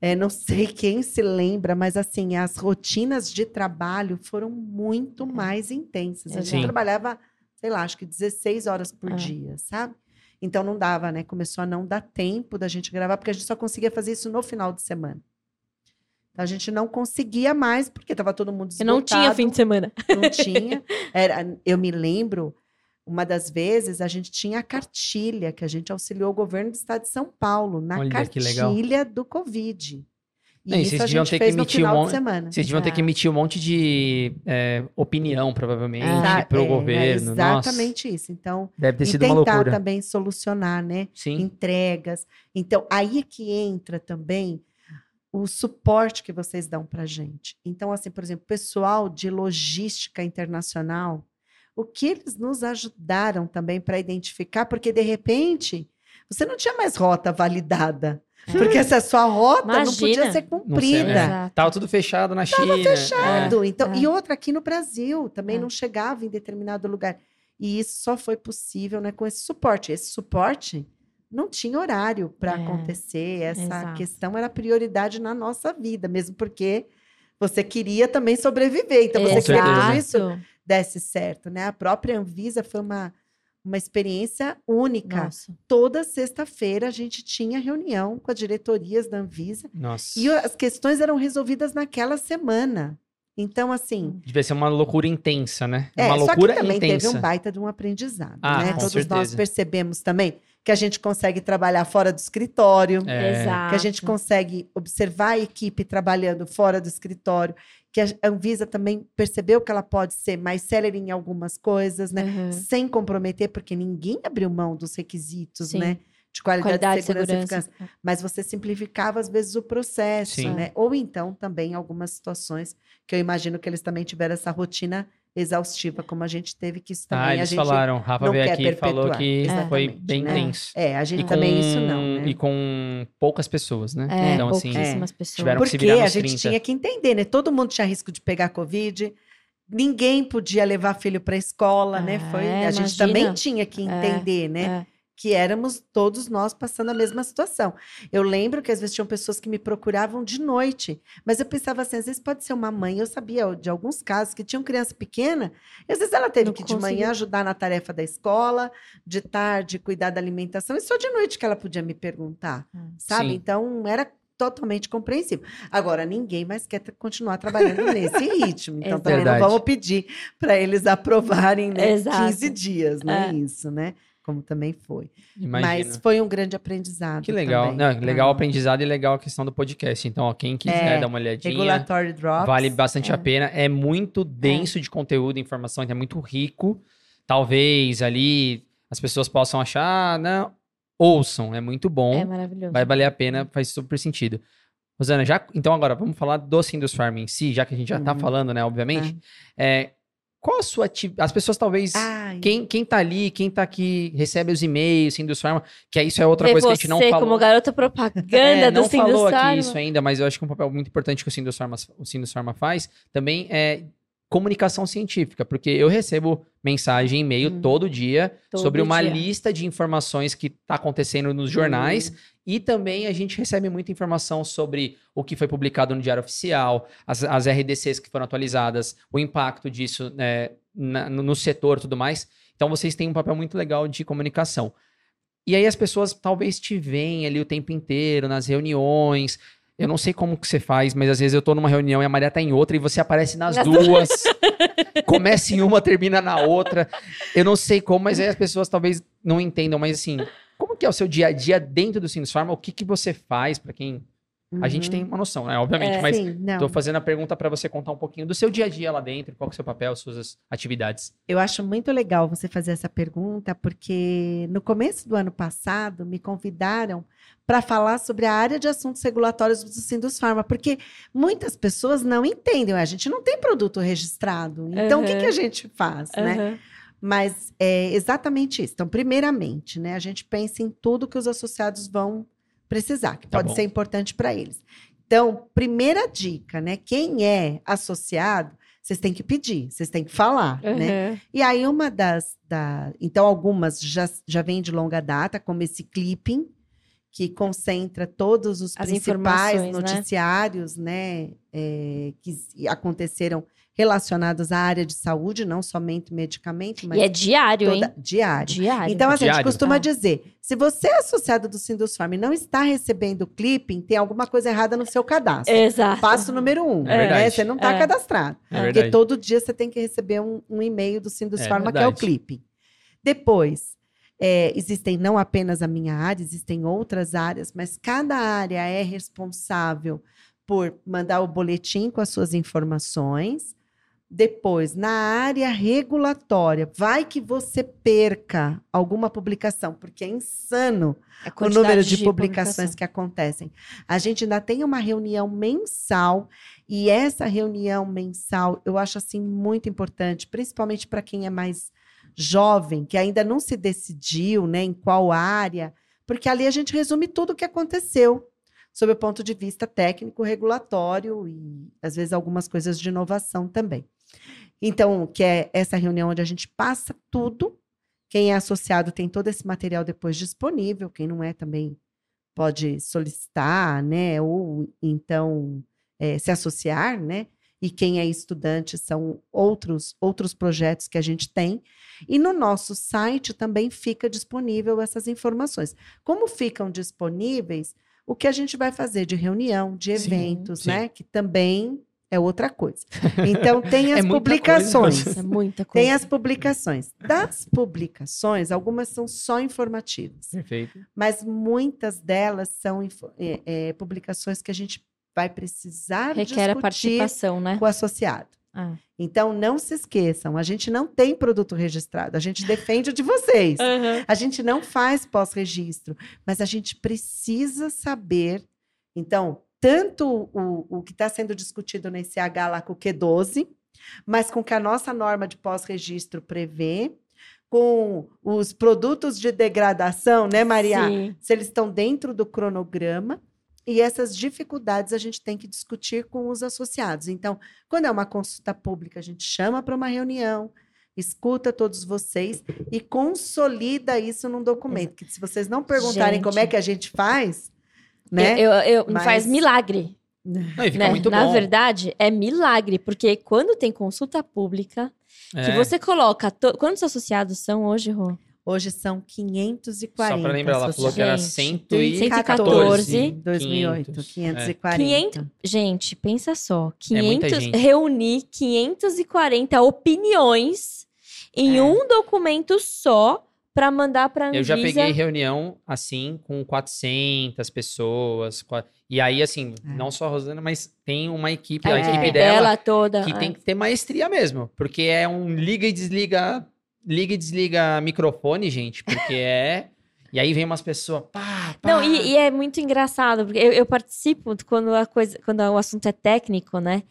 É, não sei quem se lembra, mas assim, as rotinas de trabalho foram muito mais intensas. A Sim. gente trabalhava, sei lá, acho que 16 horas por É. dia, sabe? Então não dava, né? Começou a não dar tempo da gente gravar, porque a gente só conseguia fazer isso no final de semana. Então a gente não conseguia mais, porque estava todo mundo Eu não tinha esgotado. fim de semana. Não tinha. Era, eu me lembro, uma das vezes, a gente tinha a cartilha, que a gente auxiliou o governo do estado de São Paulo, na Olha cartilha do Covid. E Não, isso vocês a gente fez no um final mon- de semana. Vocês deviam ter que Ah. emitir um monte de é, opinião, provavelmente, Exa- pro é, governo. Nossa, Exatamente isso. Então, deve ter sido uma tentar loucura. também solucionar, né? Sim. entregas. Então, aí é que entra também o suporte que vocês dão para gente. Então, assim, por exemplo, pessoal de logística internacional, o que eles nos ajudaram também para identificar, porque de repente você não tinha mais rota validada. Porque essa sua rota não Imagina. podia ser Não sei, cumprida. é. Exato. Tava tudo fechado na China. é. Fechado. Então, É. E outra aqui no Brasil, também É. não chegava em determinado lugar. E isso só foi possível né, com esse suporte. Esse suporte não tinha horário para É. acontecer. Essa Exato. questão era prioridade na nossa vida, mesmo porque você queria também sobreviver. Então, você Com queria que tudo certeza. isso. Desse certo. Né? A própria Anvisa foi uma, uma experiência única. Nossa. Toda sexta-feira a gente tinha reunião com as diretorias da Anvisa Nossa. e as questões eram resolvidas naquela semana. Então, assim. Devia ser uma loucura intensa, né? É, uma só loucura que também intensa. teve um baita de um aprendizado. Ah, né? com Todos nós certeza. percebemos também que a gente consegue trabalhar fora do escritório, É, Exato. que a gente consegue observar a equipe trabalhando fora do escritório, que a Anvisa também percebeu que ela pode ser mais célere em algumas coisas, né? Uhum. Sem comprometer, porque ninguém abriu mão dos requisitos, Sim. né? De qualidade, Qualidade, segurança, e segurança. eficácia mas você simplificava às vezes o processo, Sim. né? Ou então também algumas situações que eu imagino que eles também tiveram essa rotina exaustiva, como a gente teve que isso também Ah, a eles gente falaram. Rafa não veio aqui e falou que foi bem né? tenso. É, a gente E também com- isso não, né? E com poucas pessoas, né? É, então, assim, pouquíssimas pessoas. tiveram que se Porque virar a nos gente 30. tinha que entender, né? Todo mundo tinha risco de pegar Covid, ninguém podia levar filho para a escola, né? Foi, É, a gente imagina. também tinha que entender, né? Que éramos todos nós passando a mesma situação. Eu lembro que às vezes tinham pessoas que me procuravam de noite, mas eu pensava assim, às vezes pode ser uma mãe. Eu sabia de alguns casos que tinham criança pequena, e às vezes ela teve Não que de manhã ajudar na tarefa da escola, de tarde cuidar da alimentação, e só de noite que ela podia me perguntar, sabe? Sim. Então era totalmente compreensível. Agora, ninguém mais quer continuar trabalhando nesse ritmo. Então, também não vamos pedir para eles aprovarem né, Exato. 15 dias, não é É. isso, né? Como também foi. Imagina. Mas foi um grande aprendizado. Que legal. também. Não, legal o Ah. aprendizado e legal a questão do podcast. Então, ó, quem quiser É, dar uma olhadinha, Regulatory Drops. vale bastante É. a pena. É muito denso de conteúdo, informação, é muito rico. Talvez ali as pessoas possam achar, ah, não, ouçam, é muito bom. É maravilhoso. Vai valer a pena, faz super sentido. Rosana, já, então agora vamos falar do Sindus Farm em si, já que a gente já tá Uhum. falando, né, obviamente. É, qual a sua atividade? As pessoas talvez. Ai, Quem, quem tá ali, quem tá aqui, recebe os e-mails, Sindus Farm, que isso é outra Ver coisa que a gente não falou. como garota propaganda É, do não falou Sindus aqui Pharma. isso ainda, mas eu acho que um papel muito importante que o Sindus Pharma, o Sindus Pharma faz também é comunicação científica, porque eu recebo mensagem, e-mail Hum. todo dia Todo sobre uma dia. lista de informações que está acontecendo nos jornais e também a gente recebe muita informação sobre o que foi publicado no Diário Oficial, as, as RDCs que foram atualizadas, o impacto disso né, na- no, no setor e tudo mais. Então vocês têm um papel muito legal de comunicação. E aí as pessoas talvez te veem ali o tempo inteiro nas reuniões. Eu não sei como que você faz, mas às vezes eu tô numa reunião e a Maria tá em outra e você aparece nas Nas duas. Começa em uma, termina na outra. Eu não sei como, mas aí as pessoas talvez não entendam, mas assim, como que é o seu dia a dia dentro do Sims Pharma? O que que você faz para quem a gente uhum. tem uma noção, né? Obviamente, É. mas tô fazendo a pergunta para você contar um pouquinho do seu dia a dia lá dentro, qual que é o seu papel, suas atividades. Eu acho muito legal você fazer essa pergunta, porque no começo do ano passado me convidaram para falar sobre a área de assuntos regulatórios do Sindus Pharma, porque muitas pessoas não entendem. A gente não tem produto registrado. Então, o que, Uhum. que a gente faz, né? Aham. Mas é exatamente isso. Então, primeiramente, né, a gente pensa em tudo que os associados vão precisar, que Tá pode bom. ser importante para eles. Então, primeira dica, né? Quem é associado, vocês têm que pedir, vocês têm que falar, né? Aham. E aí, uma das. Da... Então, algumas já, já vem de longa data, como esse clipping, que concentra todos os As principais né? noticiários né, é, que aconteceram relacionados à área de saúde, não somente medicamento, mas E é diário, toda- hein? diário. Diário. Então, a gente Diário. costuma Ah. dizer: se você é associado do Sindusfarm e não está recebendo o clipping, tem alguma coisa errada no seu cadastro. Exato. Passo número um. É né? Você não está É. cadastrado. É Porque todo dia você tem que receber um, um e-mail do Sindus É que é o clipping. Depois, é, existem não apenas a minha área, existem outras áreas, mas cada área é responsável por mandar o boletim com as suas informações. Depois, na área regulatória, vai que você perca alguma publicação, porque é insano o número de, de publicações que acontecem. A gente ainda tem uma reunião mensal e essa reunião mensal eu acho assim muito importante, principalmente para quem é mais jovem, que ainda não se decidiu, né, em qual área, porque ali a gente resume tudo o que aconteceu sob o ponto de vista técnico, regulatório e às vezes algumas coisas de inovação também. Então, que é essa reunião onde a gente passa tudo quem é associado tem todo esse material depois disponível, quem não é também pode solicitar, né? Ou então eh, se associar, né? E quem é estudante são outros outros projetos que a gente tem. E no nosso site também fica disponível essas informações. Como ficam disponíveis, o que a gente vai fazer de reunião, de Sim, eventos, sim. né? Que também é outra coisa. Então tem É as muita publicações. coisa. É muita coisa. Tem as publicações. Das publicações, algumas são só informativas, Perfeito. mas muitas delas são é, é, publicações que a gente vai precisar Requer a participação, né? com o associado. Ah. Então, não se esqueçam, a gente não tem produto registrado, a gente defende o de vocês. Aham. A gente não faz pós-registro, mas a gente precisa saber. Então, tanto o, o que está sendo discutido nesse H lá com o Q12, mas com o que a nossa norma de pós-registro prevê, com os produtos de degradação, né, Maria? Sim. Se eles estão dentro do cronograma. E essas dificuldades a gente tem que discutir com os associados. Então, quando é uma consulta pública, a gente chama para uma reunião, escuta todos vocês e consolida isso num documento. Que se vocês não perguntarem Gente. como é que a gente faz, né? Eu, eu- Mas- Faz milagre. Não, fica né? muito Na bom. verdade, é milagre, porque quando tem consulta pública, que É. você coloca. to- Quantos associados são hoje, Rô? Hoje são 540. Só pra lembrar, ela falou que era Gente, 114. 114, 2008, 500, 540. 500 Gente, pensa só. É muita 500, gente. reunir 540 opiniões em É. um documento só para mandar para Anvisa. Eu já peguei reunião assim com 400 pessoas. E aí, assim, É. não só a Rosana, mas tem uma equipe, a É. equipe dela, toda. que é. tem que ter maestria mesmo. Porque é um liga e desliga. Liga e desliga microfone, gente. Porque é. E aí vem umas pessoas. Pá, pá. Não, e, e é muito engraçado, porque eu, eu participo quando a coisa, quando o assunto é técnico, né?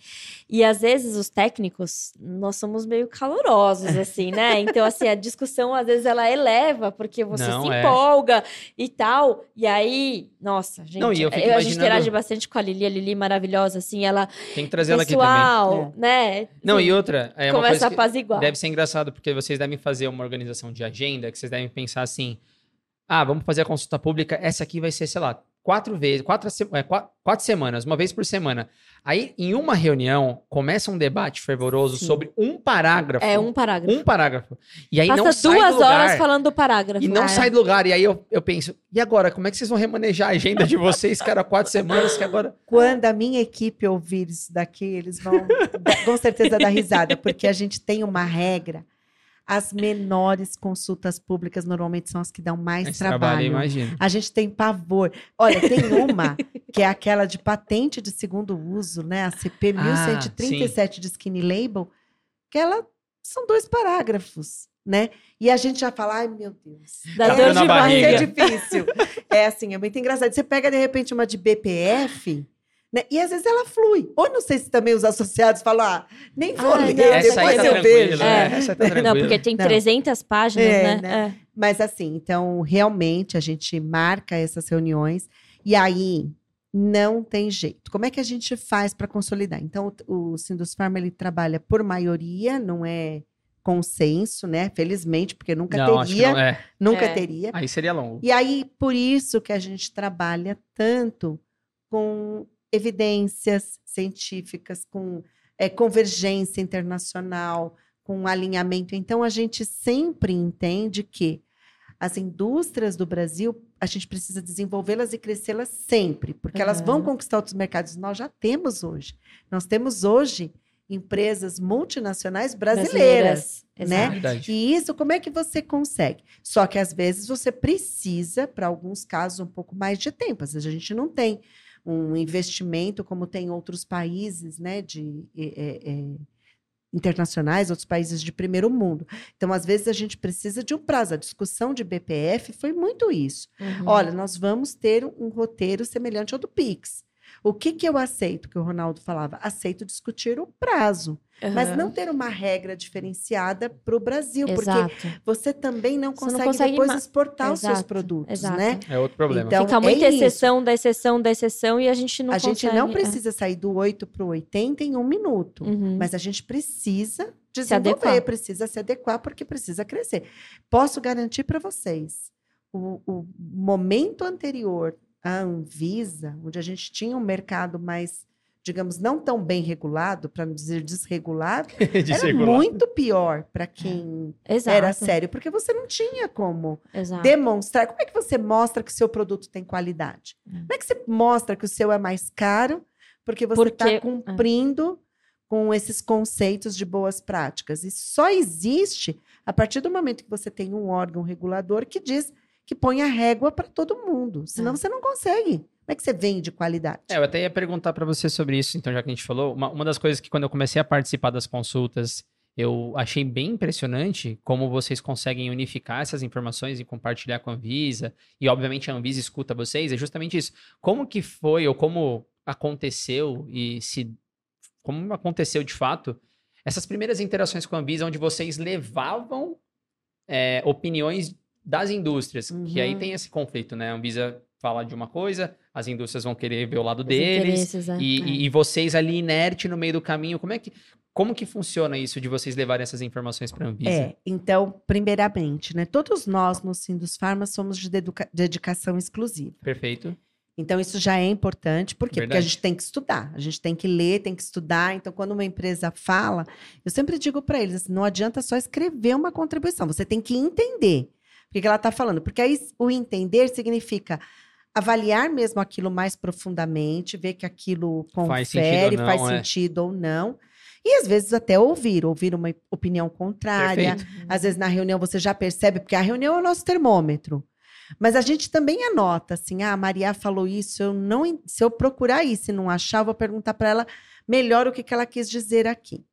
E às vezes os técnicos, nós somos meio calorosos, assim, né? Então, assim, a discussão às vezes ela eleva, porque você Não, se é. empolga e tal. E aí, nossa, gente, Não, e eu fico a gente imaginando- interage bastante com a Lili, a Lili maravilhosa, assim, ela, Tem que trazer ela aqui também. pessoal, né? Não, Assim, e outra. É uma começa coisa a que apaziguar. deve ser engraçado, porque vocês devem fazer uma organização de agenda, que vocês devem pensar assim. Ah, vamos fazer a consulta pública. Essa aqui vai ser, sei lá, quatro vezes, quatro, é, qua- quatro semanas, uma vez por semana. Aí, em uma reunião, começa um debate fervoroso Sim. sobre um parágrafo. É um parágrafo. Um parágrafo. E aí Passa não sai duas do lugar. horas falando do parágrafo. E não É. sai do lugar. E aí eu, eu penso, e agora? Como é que vocês vão remanejar a agenda de vocês, que era quatro semanas, que agora. Quando a minha equipe ouvir isso daqui, eles vão com certeza dar risada, porque a gente tem uma regra. As menores consultas públicas normalmente são as que dão mais trabalho, trabalho. imagino. A gente tem pavor. Olha, tem uma que é aquela de patente de segundo uso, né? A CP Ah, 1137 de Skinny Label, que ela são dois parágrafos, né? E a gente já fala, ai meu Deus. Dá Tá dor de barriga. É difícil. É assim, é muito engraçado. Você pega, de repente, uma de BPF, né? E às vezes ela flui. Ou não sei se também os associados falam, ah, nem vou Ah, ler, não, depois tá eu vejo. né? É. Essa tá Não, porque tem Não. 300 páginas, É, né? né? É. Mas assim, então, realmente, a gente marca essas reuniões e aí não tem jeito. Como é que a gente faz para consolidar? Então, o, o Sindusfarma, ele trabalha por maioria, não é consenso, né? Felizmente, porque nunca Não, acho que teria, não é. nunca É. teria. Aí seria longo. E aí, por isso que a gente trabalha tanto com evidências científicas, com eh, convergência internacional, com alinhamento. Então, a gente sempre entende que as indústrias do Brasil, a gente precisa desenvolvê-las e crescê-las sempre, porque elas vão conquistar outros mercados. Nós já temos hoje. Nós temos hoje empresas multinacionais brasileiras. né? Exato. Verdade. E isso, como é que você consegue? Só que às vezes você precisa, para alguns casos, um pouco mais de tempo. Às vezes a gente não tem um investimento como tem em outros países, né? De, eh, eh, internacionais, outros países de primeiro mundo. Então, às vezes, a gente precisa de um prazo. A discussão de BPF foi muito isso. Uhum. Olha, nós vamos ter um roteiro semelhante ao do Pix. O que, que eu aceito, que o Ronaldo falava? Aceito discutir o prazo, mas Aham. não ter uma regra diferenciada para o Brasil, porque Exato. você também não Você não consegue, consegue depois ma- exportar os seus Exato, produtos, exato. né? É outro problema. Então, Fica é muita isso. exceção da exceção da exceção e a gente não a consegue. gente não é. precisa sair do 8 para o 80 em um minuto, Uhum. mas a gente precisa desenvolver, adequar. precisa se adequar porque precisa crescer. Posso garantir para vocês, o, o momento anterior à Anvisa, onde a gente tinha um mercado mais, digamos, não tão bem regulado, para não dizer desregulado, De era muito pior para quem Exato. era sério, porque você não tinha como Exato. demonstrar. Como é que você mostra que o seu produto tem qualidade? É. Como é que você mostra que o seu é mais caro porque você está Porque- é. cumprindo com esses conceitos de boas práticas? E só existe a partir do momento que você tem um órgão regulador que diz que põe a régua para todo mundo. Senão É. você não consegue. Como é que você vende qualidade? É, eu até ia perguntar para você sobre isso, então, já que a gente falou. Uma, uma das coisas que quando eu comecei a participar das consultas, eu achei bem impressionante como vocês conseguem unificar essas informações e compartilhar com a Anvisa. E, obviamente, a Anvisa escuta vocês. É justamente isso. Como que foi, ou como aconteceu, e se. Como aconteceu de fato, essas primeiras interações com a Anvisa, onde vocês levavam é, opiniões das indústrias, que aí Uhum. tem esse conflito, né? A Anvisa fala de uma coisa, as indústrias vão querer ver o lado Os deles, é. e, e- e vocês ali inerte no meio do caminho, como é que como que funciona isso de vocês levarem essas informações para a Anvisa? É, então, primeiramente, né, todos nós no Sindus Farma somos de dedicação exclusiva. Perfeito. Então, isso já é importante, por quê? Porque a Verdade. gente tem que estudar, a gente tem que ler, tem que estudar. Então, quando uma empresa fala, eu sempre digo para eles: assim, não adianta só escrever uma contribuição, você tem que entender. Que, que ela está falando? Porque aí o entender significa avaliar mesmo aquilo mais profundamente, ver que aquilo Faz confere, sentido ou não, faz é. sentido ou não. E às vezes até ouvir, ouvir uma opinião contrária. Perfeito. Às vezes na reunião você já percebe, porque a reunião é o nosso termômetro. Mas a gente também anota assim: ah, a Maria falou isso, eu não, se eu procurar isso e não achar, eu vou perguntar para ela melhor o que, que ela quis dizer aqui.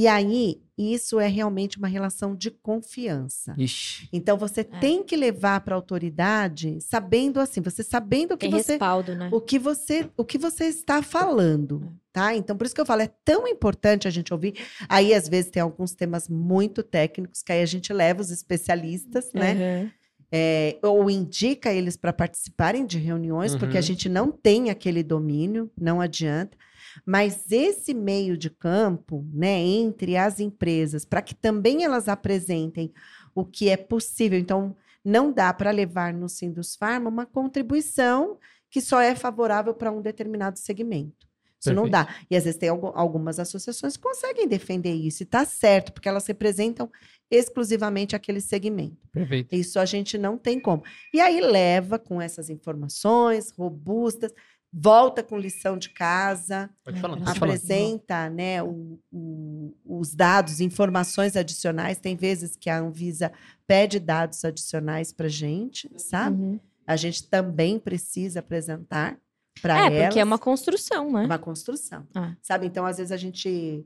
E aí, isso é realmente uma relação de confiança. Ixi. Então você tem que levar para a autoridade sabendo assim, você sabendo o que Tem você respaldo, né? o que você o que você está falando, tá? Então por isso que eu falo é tão importante a gente ouvir. Aí às vezes tem alguns temas muito técnicos que aí a gente leva os especialistas, né? Uhum. É, ou indica eles para participarem de reuniões, porque a Uhum. gente não tem aquele domínio, não adianta. Mas esse meio de campo, né, entre as empresas, para que também elas apresentem o que é possível. Então, não dá para levar no Sindus Pharma uma contribuição que só é favorável para um determinado segmento. Isso não dá. E às vezes tem algu- algumas associações que conseguem defender isso, e está certo, porque elas representam exclusivamente aquele segmento. Perfeito. Isso a gente não tem como. E aí leva com essas informações robustas, volta com lição de casa, É, apresenta né, o- o- os dados, informações adicionais. Tem vezes que a Anvisa pede dados adicionais para gente, sabe? Uhum. A gente também precisa apresentar para É, elas. porque é uma construção, né? Uma construção. Ah. Sabe? Então, às vezes, a gente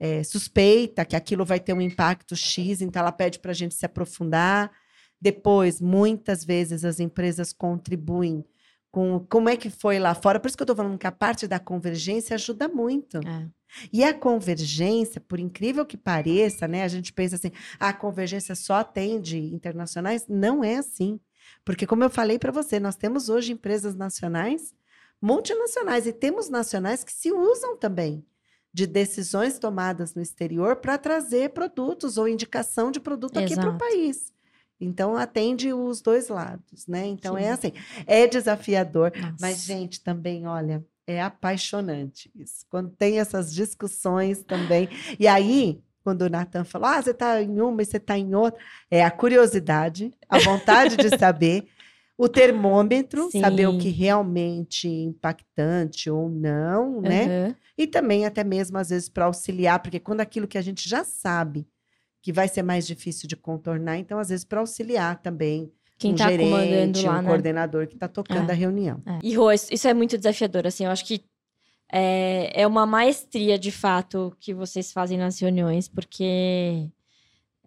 é, suspeita que aquilo vai ter um impacto X, então ela pede para a gente se aprofundar. Depois, muitas vezes, as empresas contribuem com como é que foi lá fora. Por isso que eu estou falando que a parte da convergência ajuda muito. É. E a convergência, por incrível que pareça, né? A gente pensa assim, "Ah, a convergência só atende internacionais. Não é assim. Porque, como eu falei para você, nós temos hoje empresas nacionais, multinacionais, e temos nacionais que se usam também de decisões tomadas no exterior para trazer produtos ou indicação de produto aqui para o Exato. país. Então, atende os dois lados, né? Então, é Sim. assim, é desafiador. Nossa. Mas, gente, também, olha, é apaixonante isso. Quando tem essas discussões também. E aí, quando o Natan falou, ah, você está em uma e você está em outra, é a curiosidade, a vontade de saber, o termômetro, saber o Sim. que realmente é impactante ou não, né? Uhum. E também, até mesmo, às vezes, para auxiliar, porque quando aquilo que a gente já sabe que vai ser mais difícil de contornar, então, às vezes, para auxiliar também Quem um tá gerente, lá, um né? coordenador que está tocando É. a reunião. É. E, Rô, isso, isso é muito desafiador, assim, eu acho que é, é uma maestria, de fato, que vocês fazem nas reuniões, porque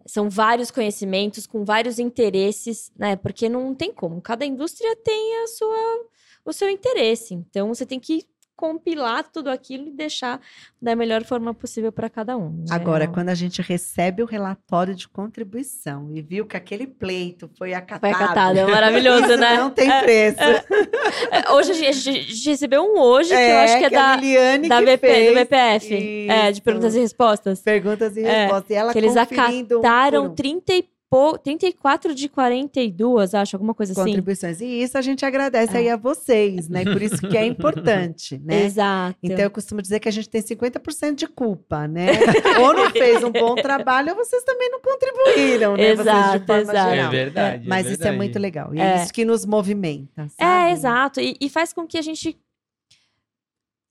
são vários conhecimentos com vários interesses, né? Porque não tem como, cada indústria tem a sua, o seu interesse, então você tem que compilar tudo aquilo e deixar da melhor forma possível para cada um. né? Agora, quando a gente recebe o relatório de contribuição e viu que aquele pleito foi acatado. Foi acatado, é maravilhoso, isso né? Não tem É, preço. É, Hoje a gente, recebeu um hoje, que eu acho que é que da, da VP, fez. do VPF, é, de Isso. perguntas e respostas. Perguntas e É, respostas. E ela que eles conferindo um acataram um. 30 e pou- 34 de 42, acho, alguma coisa assim. contribuições. E isso a gente agradece É. aí a vocês, né? Por isso que é importante, né? Exato. Então, eu costumo dizer que a gente tem 50% de culpa, né? ou não fez um bom trabalho, ou vocês também não contribuíram, né? vocês Exato, de forma exato. geral. É verdade. Mas é isso é verdade. muito legal. E É. é isso que nos movimenta, É, sabe? exato. E, e faz com que a gente.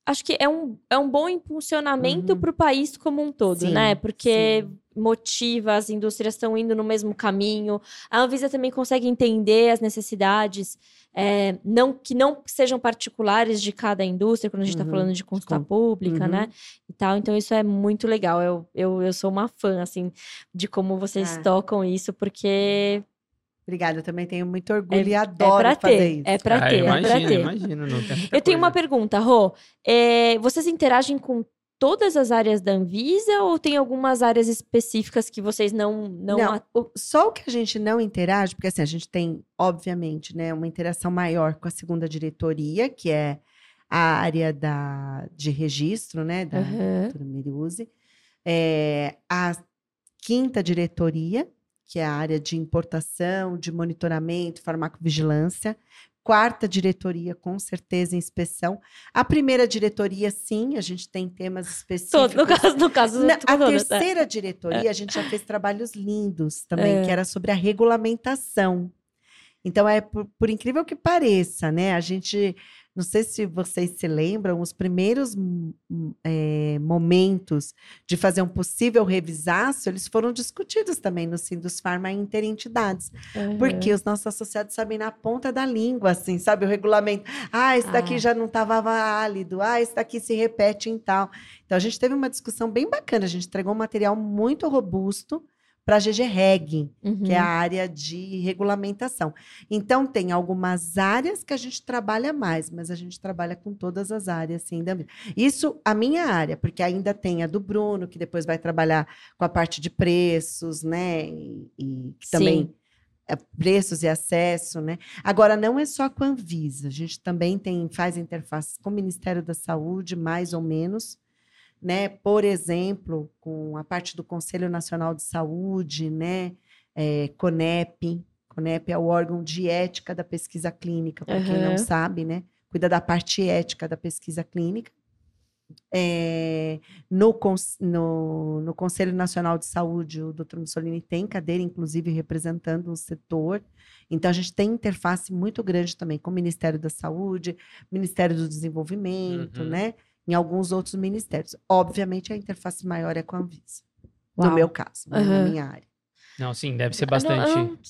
Acho que é um, é um bom impulsionamento Uhum. para o país como um todo, Sim, né? Porque sim. motiva, as indústrias estão indo no mesmo caminho. A Anvisa também consegue entender as necessidades, é, não que não sejam particulares de cada indústria, quando a gente está Uhum. falando de consulta pública, Uhum. né? E tal. Então, isso é muito legal. Eu, eu, eu sou uma fã, assim, de como vocês Ah. tocam isso, porque Obrigada, eu também tenho muito orgulho É- e é adoro pra fazer ter. isso. É pra Ah, ter, é pra ter. imagino. Não tem Eu tenho uma pergunta, Rô. É, vocês interagem com todas as áreas da Anvisa ou tem algumas áreas específicas que vocês não. Não, Não, a- o- só o que a gente não interage, porque assim, a gente tem, obviamente, né, uma interação maior com a segunda diretoria, que é a área da, de registro, né, da Aham. doutora Miriuzi. É, a quinta diretoria, que é a área de importação, de monitoramento, farmacovigilância, quarta diretoria, com certeza, inspeção. A primeira diretoria, sim, a gente tem temas específicos. Todo, no caso, no caso Na, a é. terceira diretoria, a gente já fez trabalhos lindos também, É. que era sobre a regulamentação. Então, é por, por incrível que pareça, né? A gente, não sei se vocês se lembram, os primeiros é, momentos de fazer um possível revisaço, eles foram discutidos também no Sindus Pharma interentidades. Uhum. Porque os nossos associados sabem na ponta da língua, assim, sabe? O regulamento. Ah, esse daqui Ah. já não estava válido. Ah, esse daqui se repete em tal. Então, a gente teve uma discussão bem bacana. A gente entregou um material muito robusto para a GG Reg, Uhum. que é a área de regulamentação. Então, tem algumas áreas que a gente trabalha mais, mas a gente trabalha com todas as áreas, sim. da- Isso, a minha área, porque ainda tem a do Bruno, que depois vai trabalhar com a parte de preços, né? E, e também Sim. é, preços e acesso, né? Agora, não é só com a Anvisa, a gente também tem, faz interface com o Ministério da Saúde, mais ou menos, né? Por exemplo, com a parte do Conselho Nacional de Saúde, né? É, CONEP, CONEP é o órgão de ética da pesquisa clínica, para quem não sabe, né? Cuida da parte ética da pesquisa clínica. É, no, no, no Conselho Nacional de Saúde, o Dr. Mussolini tem cadeira, inclusive, representando o setor. Então, a gente tem interface muito grande também com o Ministério da Saúde, Ministério do Desenvolvimento, Uhum. né? Em alguns outros ministérios. Obviamente, a interface maior é com a Anvisa. Uau. No meu caso, né, na minha área. Não, sim, deve ser Eu não- bastante.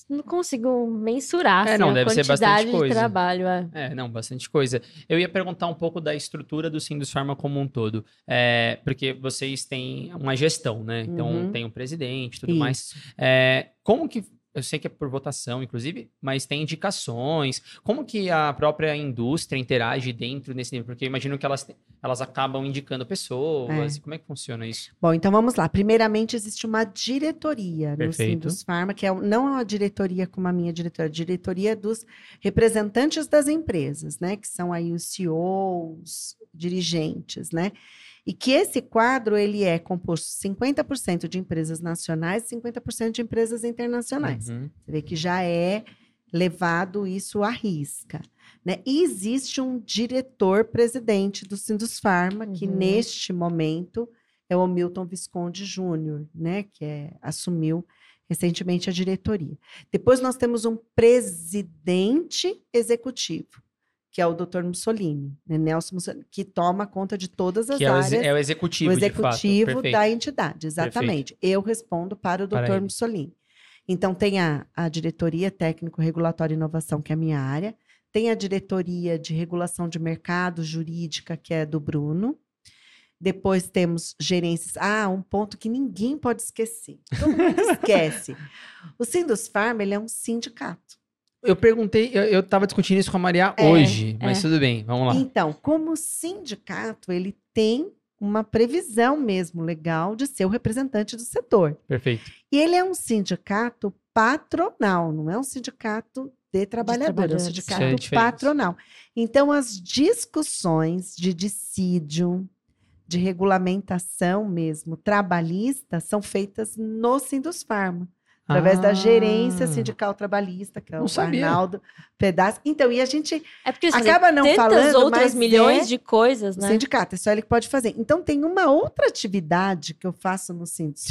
Eu não, consigo mensurar É, assim, não, a deve ser quantidade bastante de coisa. trabalho. É. É, não, bastante coisa. Eu ia perguntar um pouco da estrutura do Sindus Pharma como um todo. É, porque vocês têm uma gestão, né? Então, Uhum. tem o presidente e tudo mais. Isso. É, como que. Eu sei que é por votação, inclusive, mas tem indicações. Como que a própria indústria interage dentro desse nível? Porque eu imagino que elas, elas acabam indicando pessoas. É. Como é que funciona isso? Bom, então vamos lá. Primeiramente, existe uma diretoria no Perfeito. Sindus Pharma, que é, não é uma diretoria como a minha diretoria, é a diretoria dos representantes das empresas, né? Que são aí os CEOs, dirigentes, né? E que esse quadro, ele é composto 50% de empresas nacionais e 50% de empresas internacionais. Uhum. Você vê que já é levado isso à risca. Né? E existe um diretor-presidente do Sindus Pharma, que Uhum. neste momento é o Milton Visconde Júnior, né? que é, assumiu recentemente a diretoria. Depois nós temos um presidente executivo, que é o Dr. Mussolini, né? Nelson Mussolini, que toma conta de todas as Que é o, áreas é o executivo, o de fato. executivo Perfeito. da entidade, exatamente. Eu respondo para o Para doutor ele. Mussolini. Então, tem a, a diretoria técnico, regulatório e inovação, que é a minha área. Tem a diretoria de regulação de mercado jurídica, que é do Bruno. Depois temos gerências. Ah, um ponto que ninguém pode esquecer. Todo mundo esquece. O Sindus Farm, ele é um sindicato. Eu perguntei, eu, eu tava discutindo isso com a Maria É, hoje, mas é. tudo bem, vamos lá. Então, como sindicato, ele tem uma previsão mesmo legal de ser o representante do setor. Perfeito. E ele é um sindicato patronal, não é um sindicato de trabalhadores, é um trabalhadores. sindicato é patronal. Então, as discussões de dissídio, de regulamentação mesmo, trabalhista, são feitas no Sindus Através da gerência Ah, sindical trabalhista, que é o. Arnaldo Pedaço. Então, e a gente É porque fazem acaba não tantas falando, outras mas milhões é de coisas, né? sindicato, é só ele que pode fazer. Então, tem uma outra atividade que eu faço no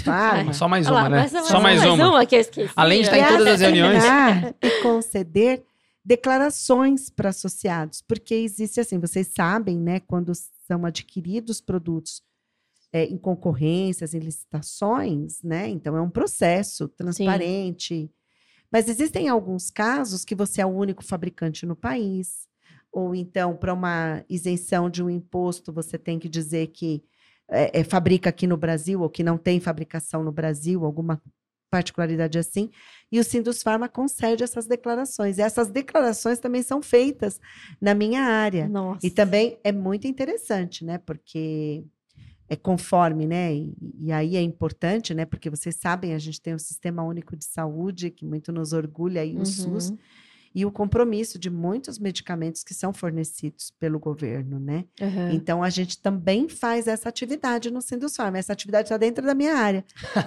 Pharma, Só mais uma, lá, né? mas- Só mais uma. que eu esqueci. Além de estar E em todas as reuniões. E conceder declarações para associados, porque existe assim, vocês sabem, né, quando são adquiridos produtos é, em concorrências, em licitações, né, então é um processo transparente. Mas existem alguns casos que você é o único fabricante no país, ou então para uma isenção de um imposto você tem que dizer que é, é, fabrica aqui no Brasil ou que não tem fabricação no Brasil, alguma particularidade assim, e o Sindus Pharma concede essas declarações. E essas declarações também são feitas na minha área. Nossa. E também é muito interessante, né? Porque é conforme, né? E, e aí é importante, né? Porque vocês sabem, a gente tem o Sistema Único de Saúde, que muito nos orgulha, e o Uhum. SUS. e o compromisso de muitos medicamentos que são fornecidos pelo governo, né? Uhum. Então a gente também faz essa atividade no Sindusfarm. Essa atividade está dentro da minha área.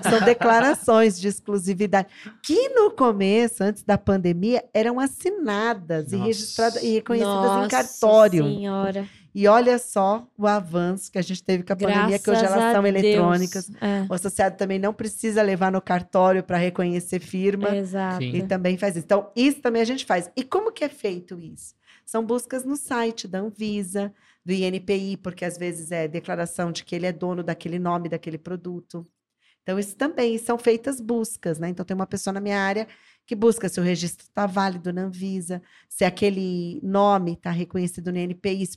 São declarações de exclusividade que no começo, antes da pandemia, eram assinadas e Nossa. registradas e reconhecidas Nossa em cartório. Senhora. E olha só o avanço que a gente teve com a pandemia, que hoje elas a são Deus. eletrônicas. É, O associado também não precisa levar no cartório para reconhecer firma. exato. Sim. E também faz isso. Então, isso também a gente faz. E como que é feito isso? São buscas no site da Anvisa, do INPI, porque às vezes é declaração de que ele é dono daquele nome, daquele produto. Então, isso também são feitas buscas, né? Então, tem uma pessoa na minha área que busca se o registro está válido na Anvisa, se aquele nome está reconhecido no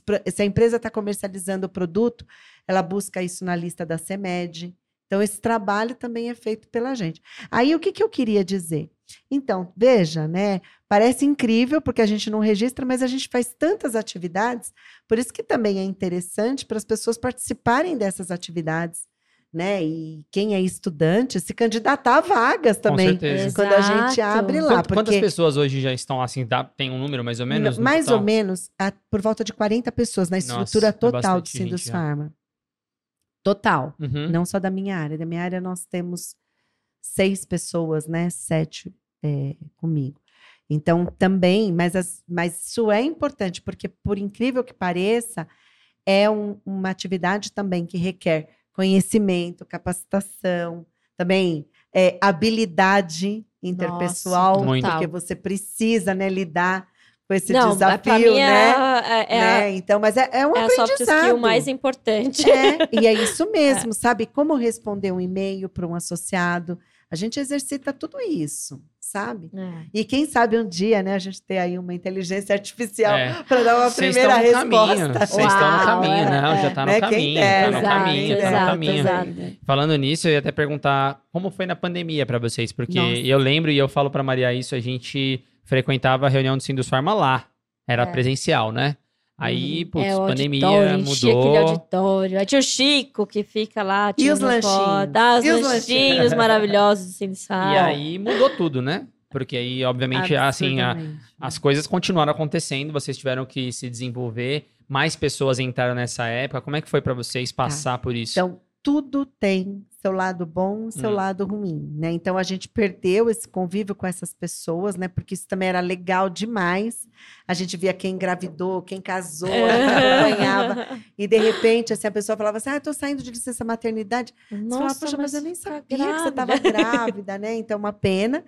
pro- se a empresa está comercializando o produto, ela busca isso na lista da CEMED. Então, esse trabalho também é feito pela gente. Aí, o que, que eu queria dizer? Então, veja, né? Parece incrível porque a gente não registra, mas a gente faz tantas atividades, por isso que também é interessante para as pessoas participarem dessas atividades, né? E quem é estudante se candidatar a vagas também. Com certeza. Quando a gente abre lá, Quant- Quantas porque pessoas hoje já estão assim? Dá, tem um número mais ou menos? no mais total? ou menos a- por volta de 40 pessoas na Nossa, estrutura é total do bastante gente Sindus. Pharma. Total. Uhum. Não só da minha área. Da minha área nós temos seis pessoas, né? Sete é, comigo. Então, também, mas, as- mas isso é importante, porque, por incrível que pareça, é um- uma atividade também que requer conhecimento, capacitação, também é, habilidade interpessoal, Nossa, Muito. porque você precisa né, lidar com esse Não, desafio, é, né? a- é, a- né? Então, mas é, é um é a soft aprendizado. skill mais importante. É, e é isso mesmo, sabe? Como responder um e-mail para um associado. A gente exercita tudo isso, sabe? É. E quem sabe um dia, né, a gente ter aí uma inteligência artificial É. para dar uma Vocês primeira estão no resposta. caminho. Vocês estão no Uau, caminho, é, não? Já é. tá no Né, quem caminho, tá no Exato, caminho, tá no exato, caminho. exato. Falando nisso, eu ia até perguntar como foi na pandemia para vocês, porque Nossa. eu lembro e eu falo para Maria isso, a gente frequentava a reunião do Sindus Pharma lá, era É. presencial, né? Aí, putz, é, o pandemia auditório, enchia aquele mudou. auditório. Aí tinha o Chico, que fica lá E os lanchinhos? foto. Ah, os E os lanchinhos maravilhosos do Sindusal. E aí mudou tudo, né? Porque aí, obviamente, assim, a- as coisas continuaram acontecendo, vocês tiveram que se desenvolver, mais pessoas entraram nessa época. Como é que foi para vocês passar por isso? Então, tudo tem seu lado bom e seu Hum. lado ruim, né? Então, a gente perdeu esse convívio com essas pessoas, né? Porque isso também era legal demais. A gente via quem engravidou, quem casou, acompanhava. E, de repente, assim, a pessoa falava assim, ah, tô saindo de licença maternidade. Você falava, Nossa, poxa, mas eu nem tá sabia que você estava grávida, né? Então, uma pena.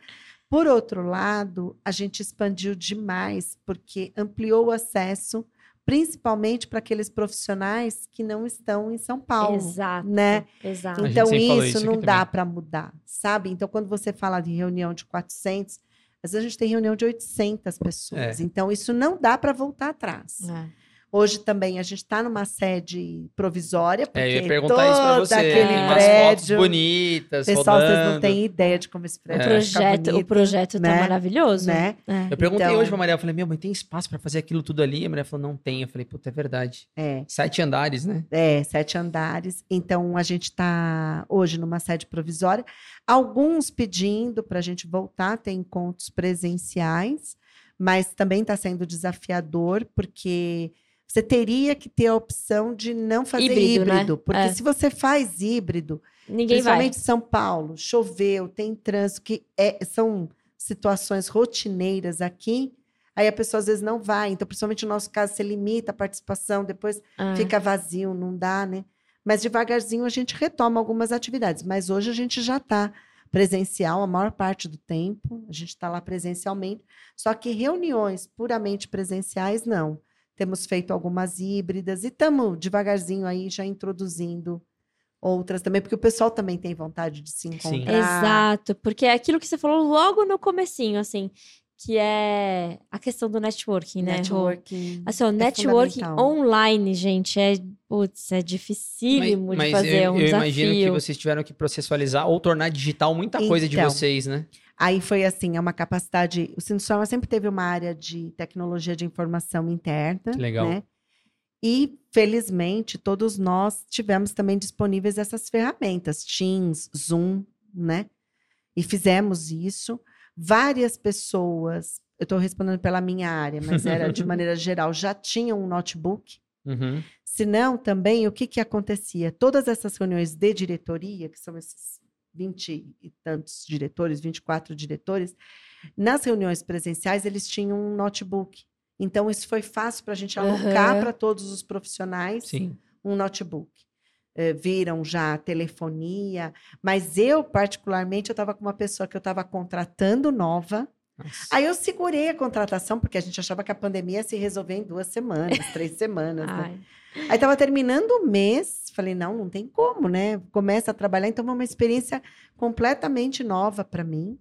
Por outro lado, a gente expandiu demais, porque ampliou o acesso, principalmente para aqueles profissionais que não estão em São Paulo. Exato. né? Exato. Então, isso, isso não dá para mudar, sabe? Então, quando você fala de reunião de 400, às vezes a gente tem reunião de 800 pessoas. É. Então, isso não dá para voltar atrás. É. Hoje também a gente está numa sede provisória, porque É, eu ia perguntar isso pra todo você. aquele umas prédio... fotos bonitas, Pessoal, vocês não rodando. têm ideia de como esse O prédio É. projeto, o bonito, projeto tá né? maravilhoso. né? É. Eu perguntei Então- hoje pra Maria, eu falei, meu, mas tem espaço pra fazer aquilo tudo ali? A Maria falou, não tem. Eu falei, puta, é verdade. É, Sete andares, né? é, sete andares. Então, a gente está hoje numa sede provisória. Alguns pedindo para a gente voltar a ter encontros presenciais, mas também está sendo desafiador, porque você teria que ter a opção de não fazer Híbrido, híbrido. né? Porque É. se você faz híbrido, Ninguém vai. Principalmente em São Paulo, choveu, tem trânsito, que é- são situações rotineiras aqui. Aí a pessoa às vezes não vai. Então, principalmente no nosso caso, você limita a participação, depois É. fica vazio, não dá, né? Mas devagarzinho a gente retoma algumas atividades. Mas hoje a gente já está presencial a maior parte do tempo. A gente está lá presencialmente. Só que reuniões puramente presenciais, não. Temos feito algumas híbridas e estamos devagarzinho aí já introduzindo outras também, porque o pessoal também tem vontade de se Sim. encontrar. Exato, porque é aquilo que você falou logo no comecinho, assim, que é a questão do networking, né? Networking. Assim, o é networking online, gente, é, putz, é dificílimo de fazer, é eu, um eu desafio. imagino que vocês tiveram que processualizar ou tornar digital muita coisa de Então, vocês, né? Aí foi assim, é uma capacidade. O Sindusfarma sempre teve uma área de tecnologia de informação interna. Que legal. Né? E, felizmente, todos nós tivemos também disponíveis essas ferramentas, Teams, Zoom, né? E fizemos isso. Várias pessoas eu estou respondendo pela minha área, mas era de maneira geral, já tinham um notebook. Uhum. Se não, também, o que, que acontecia? Todas essas reuniões de diretoria, que são esses 20 e tantos diretores, 24 diretores, nas reuniões presenciais, eles tinham um notebook. Então, isso foi fácil para a gente alocar Aham. para todos os profissionais Sim. um notebook. Eh, viram já a telefonia, mas eu, particularmente, eu estava com uma pessoa que eu estava contratando nova. Nossa. Aí eu segurei a contratação, porque a gente achava que a pandemia ia se resolver em duas semanas, três semanas. né? Aí estava terminando o mês, falei, não, não tem como, né? Começa a trabalhar, então foi uma experiência completamente nova para mim.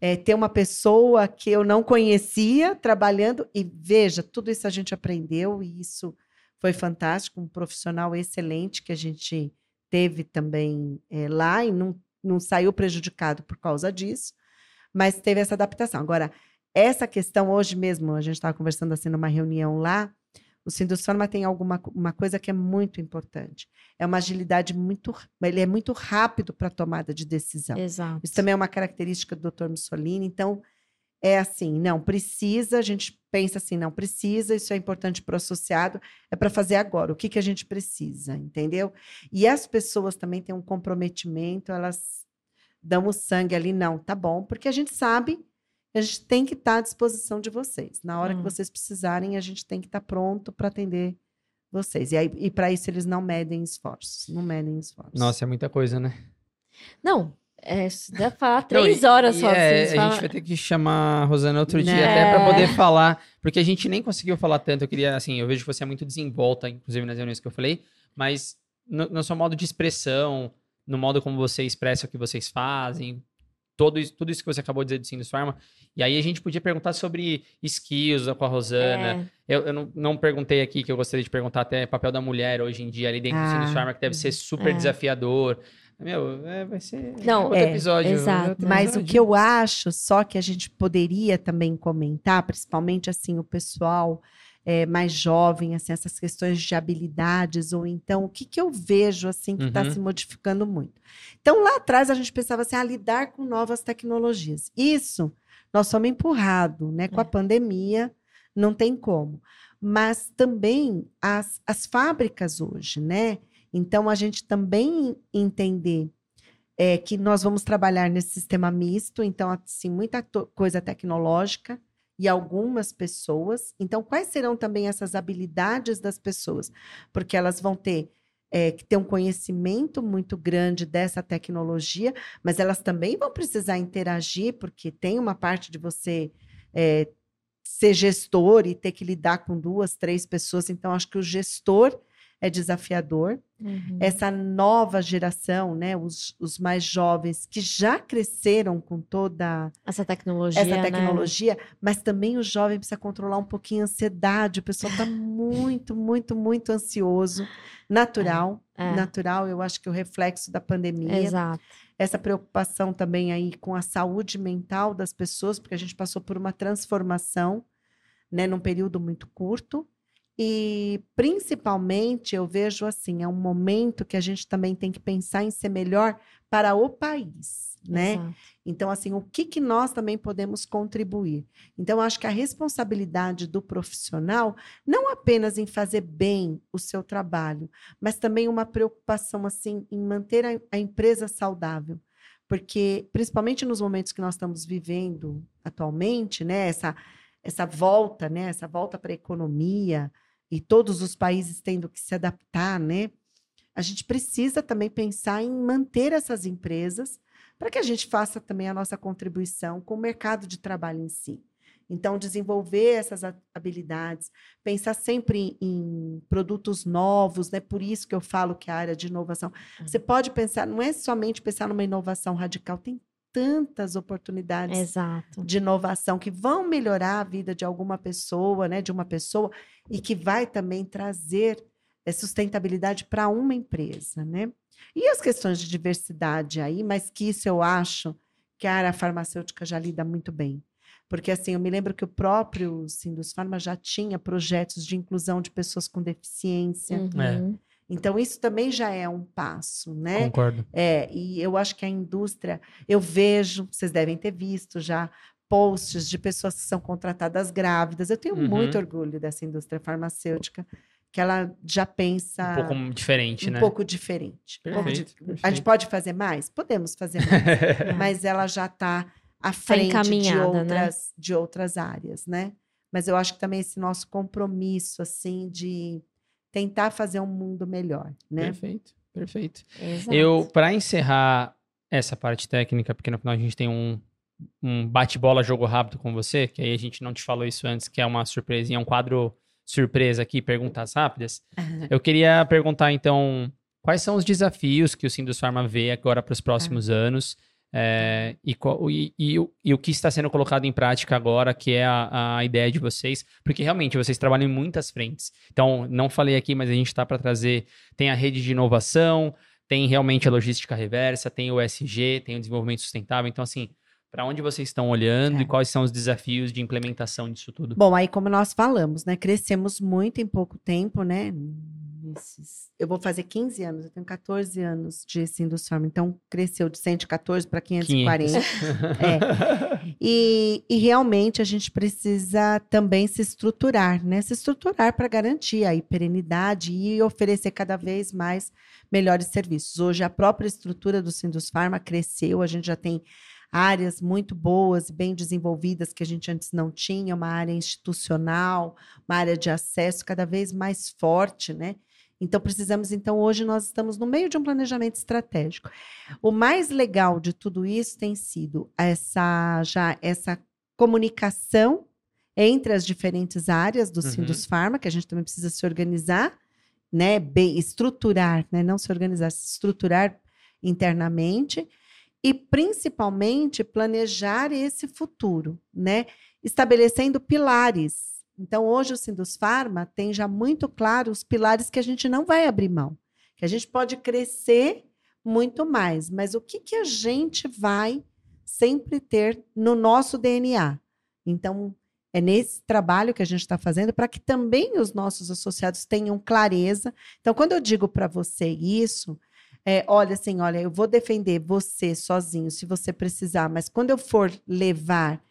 É, ter uma pessoa que eu não conhecia trabalhando, e veja, tudo isso a gente aprendeu, e isso foi fantástico, um profissional excelente que a gente teve também é, lá, e não, não saiu prejudicado por causa disso, mas teve essa adaptação. Agora, essa questão, hoje mesmo, a gente estava conversando assim numa reunião lá, o Sindusfarma tem alguma uma coisa que é muito importante. É uma agilidade muito, ele é muito rápido para a tomada de decisão. exato. Isso também é uma característica do Dr. Mussolini. Então, é assim, não precisa, a gente pensa assim, não precisa, isso é importante para o associado, é para fazer agora. O que, que a gente precisa, entendeu? E as pessoas também têm um comprometimento, elas o sangue ali, não, tá bom, porque a gente sabe que a gente tem que estar à disposição de vocês. Na hora que Hum. vocês precisarem, a gente tem que estar pronto para atender vocês. E, aí, e para isso eles não medem esforços, não medem esforços. Nossa, é muita coisa, né? Não, é, se der falar três horas e só. é, assim, a gente vai ter que chamar a Rosana outro dia Né? até para É. poder falar, porque a gente nem conseguiu falar tanto. Eu queria, assim, eu vejo que você é muito desenvolta, inclusive nas reuniões que eu falei, mas no, no seu modo de expressão, no modo como você expressa o que vocês fazem, todo isso, tudo isso que você acabou de dizer do Sindus Pharma. E aí a gente podia perguntar sobre skills com a Rosana. É, Eu, eu não, não perguntei aqui, que eu gostaria de perguntar até papel da mulher hoje em dia ali dentro do Ah, Sindus Pharma, que deve ser super é. desafiador. Meu, é, vai ser Não, outro é, episódio. exato. outro Mas o episódio. que eu acho, só que a gente poderia também comentar, principalmente assim, o pessoal eh, mais jovem, assim, essas questões de habilidades, ou então, o que, que eu vejo assim que está Uhum. se modificando muito. Então, lá atrás a gente pensava assim, ah, lidar com novas tecnologias. Isso nós somos empurrados, né? Com a É. pandemia, não tem como. Mas também as, as fábricas hoje, né? Então, a gente também entender é, que nós vamos trabalhar nesse sistema misto, então, assim, muita coisa tecnológica e algumas pessoas. Então, quais serão também essas habilidades das pessoas? Porque elas vão ter é, que ter um conhecimento muito grande dessa tecnologia, mas elas também vão precisar interagir, porque tem uma parte de você é, ser gestor e ter que lidar com duas, três pessoas. Então, acho que o gestor é desafiador uhum. essa nova geração, né, os, os mais jovens que já cresceram com toda Essa tecnologia. essa né? tecnologia, mas também o jovem precisa controlar um pouquinho a ansiedade. O pessoal está muito, muito, muito ansioso. Natural, É. natural. Eu acho que o reflexo da pandemia, Exato. essa preocupação também aí com a saúde mental das pessoas, porque a gente passou por uma transformação, né, num período muito curto. E principalmente eu vejo assim, é um momento que a gente também tem que pensar em ser melhor para o país, né? exato. Então, assim, o que, que nós também podemos contribuir? Então, acho que a responsabilidade do profissional, não apenas em fazer bem o seu trabalho, mas também uma preocupação, assim, em manter a, a empresa saudável. Porque, principalmente nos momentos que nós estamos vivendo atualmente, né, essa, essa volta, né, essa volta para a economia, e todos os países tendo que se adaptar, né? A gente precisa também pensar em manter essas empresas para que a gente faça também a nossa contribuição com o mercado de trabalho em si. Então, desenvolver essas ha- habilidades, pensar sempre em, em produtos novos, né? Por isso que eu falo que a área de inovação. Você pode pensar, não é somente pensar numa inovação radical, tem tantas oportunidades Exato. de inovação que vão melhorar a vida de alguma pessoa, né, de uma pessoa, e que vai também trazer eh, sustentabilidade para uma empresa, né? E as questões de diversidade aí, mas que isso eu acho que a área farmacêutica já lida muito bem. Porque assim, eu me lembro que o próprio Sindus Pharma já tinha projetos de inclusão de pessoas com deficiência. Uhum. Então, isso também já é um passo, né? Concordo. É, e eu acho que a indústria, eu vejo, vocês devem ter visto já, posts de pessoas que são contratadas grávidas. Eu tenho Uhum. muito orgulho dessa indústria farmacêutica, que ela já pensa Um pouco diferente, um né? pouco diferente. Um pouco Perfeito, A perfeito. gente pode fazer mais? Podemos fazer mais, mas ela já está à frente de encaminhada, né? outras, de outras áreas, né? Mas eu acho que também esse nosso compromisso, assim, de tentar fazer um mundo melhor, né? Perfeito, perfeito. Exato. Eu, para encerrar essa parte técnica, porque no final a gente tem um, um bate-bola jogo rápido com você, que aí a gente não te falou isso antes, que é uma surpresinha, um quadro surpresa aqui, perguntas rápidas. Eu queria perguntar, então, quais são os desafios que o Sindus Pharma vê agora para os próximos anos é, e, e- e o- e o que está sendo colocado em prática agora, que é a, a ideia de vocês, porque realmente vocês trabalham em muitas frentes. Então, não falei aqui, mas a gente está para trazer, tem a rede de inovação, tem realmente a logística reversa, tem o SG, tem o desenvolvimento sustentável. Então, assim, para onde vocês estão olhando É. e quais são os desafios de implementação disso tudo? Bom, aí como nós falamos, né? Crescemos muito em pouco tempo, né? Eu vou fazer 15 anos, eu tenho 14 anos de Sindus Pharma, então cresceu de 114 para 540. É. E, e realmente a gente precisa também se estruturar, né? Se estruturar para garantir aí perenidade e oferecer cada vez mais melhores serviços. Hoje a própria estrutura do Sindus Pharma cresceu, a gente já tem áreas muito boas, bem desenvolvidas que a gente antes não tinha, uma área institucional, uma área de acesso cada vez mais forte, né? Então precisamos, então hoje nós estamos no meio de um planejamento estratégico. O mais legal de tudo isso tem sido essa já essa comunicação entre as diferentes áreas do Uhum. Sindus Pharma, que a gente também precisa se organizar, né, bem estruturar, né, não se organizar, se estruturar internamente e principalmente planejar esse futuro, né, estabelecendo pilares. Então hoje o Sindus Pharma tem já muito claro os pilares que a gente não vai abrir mão, que a gente pode crescer muito mais, mas o que que a gente vai sempre ter no nosso DNA? Então é nesse trabalho que a gente está fazendo para que também os nossos associados tenham clareza. Então, quando eu digo para você isso, é, olha assim, olha, eu vou defender você sozinho se você precisar, mas quando eu for levar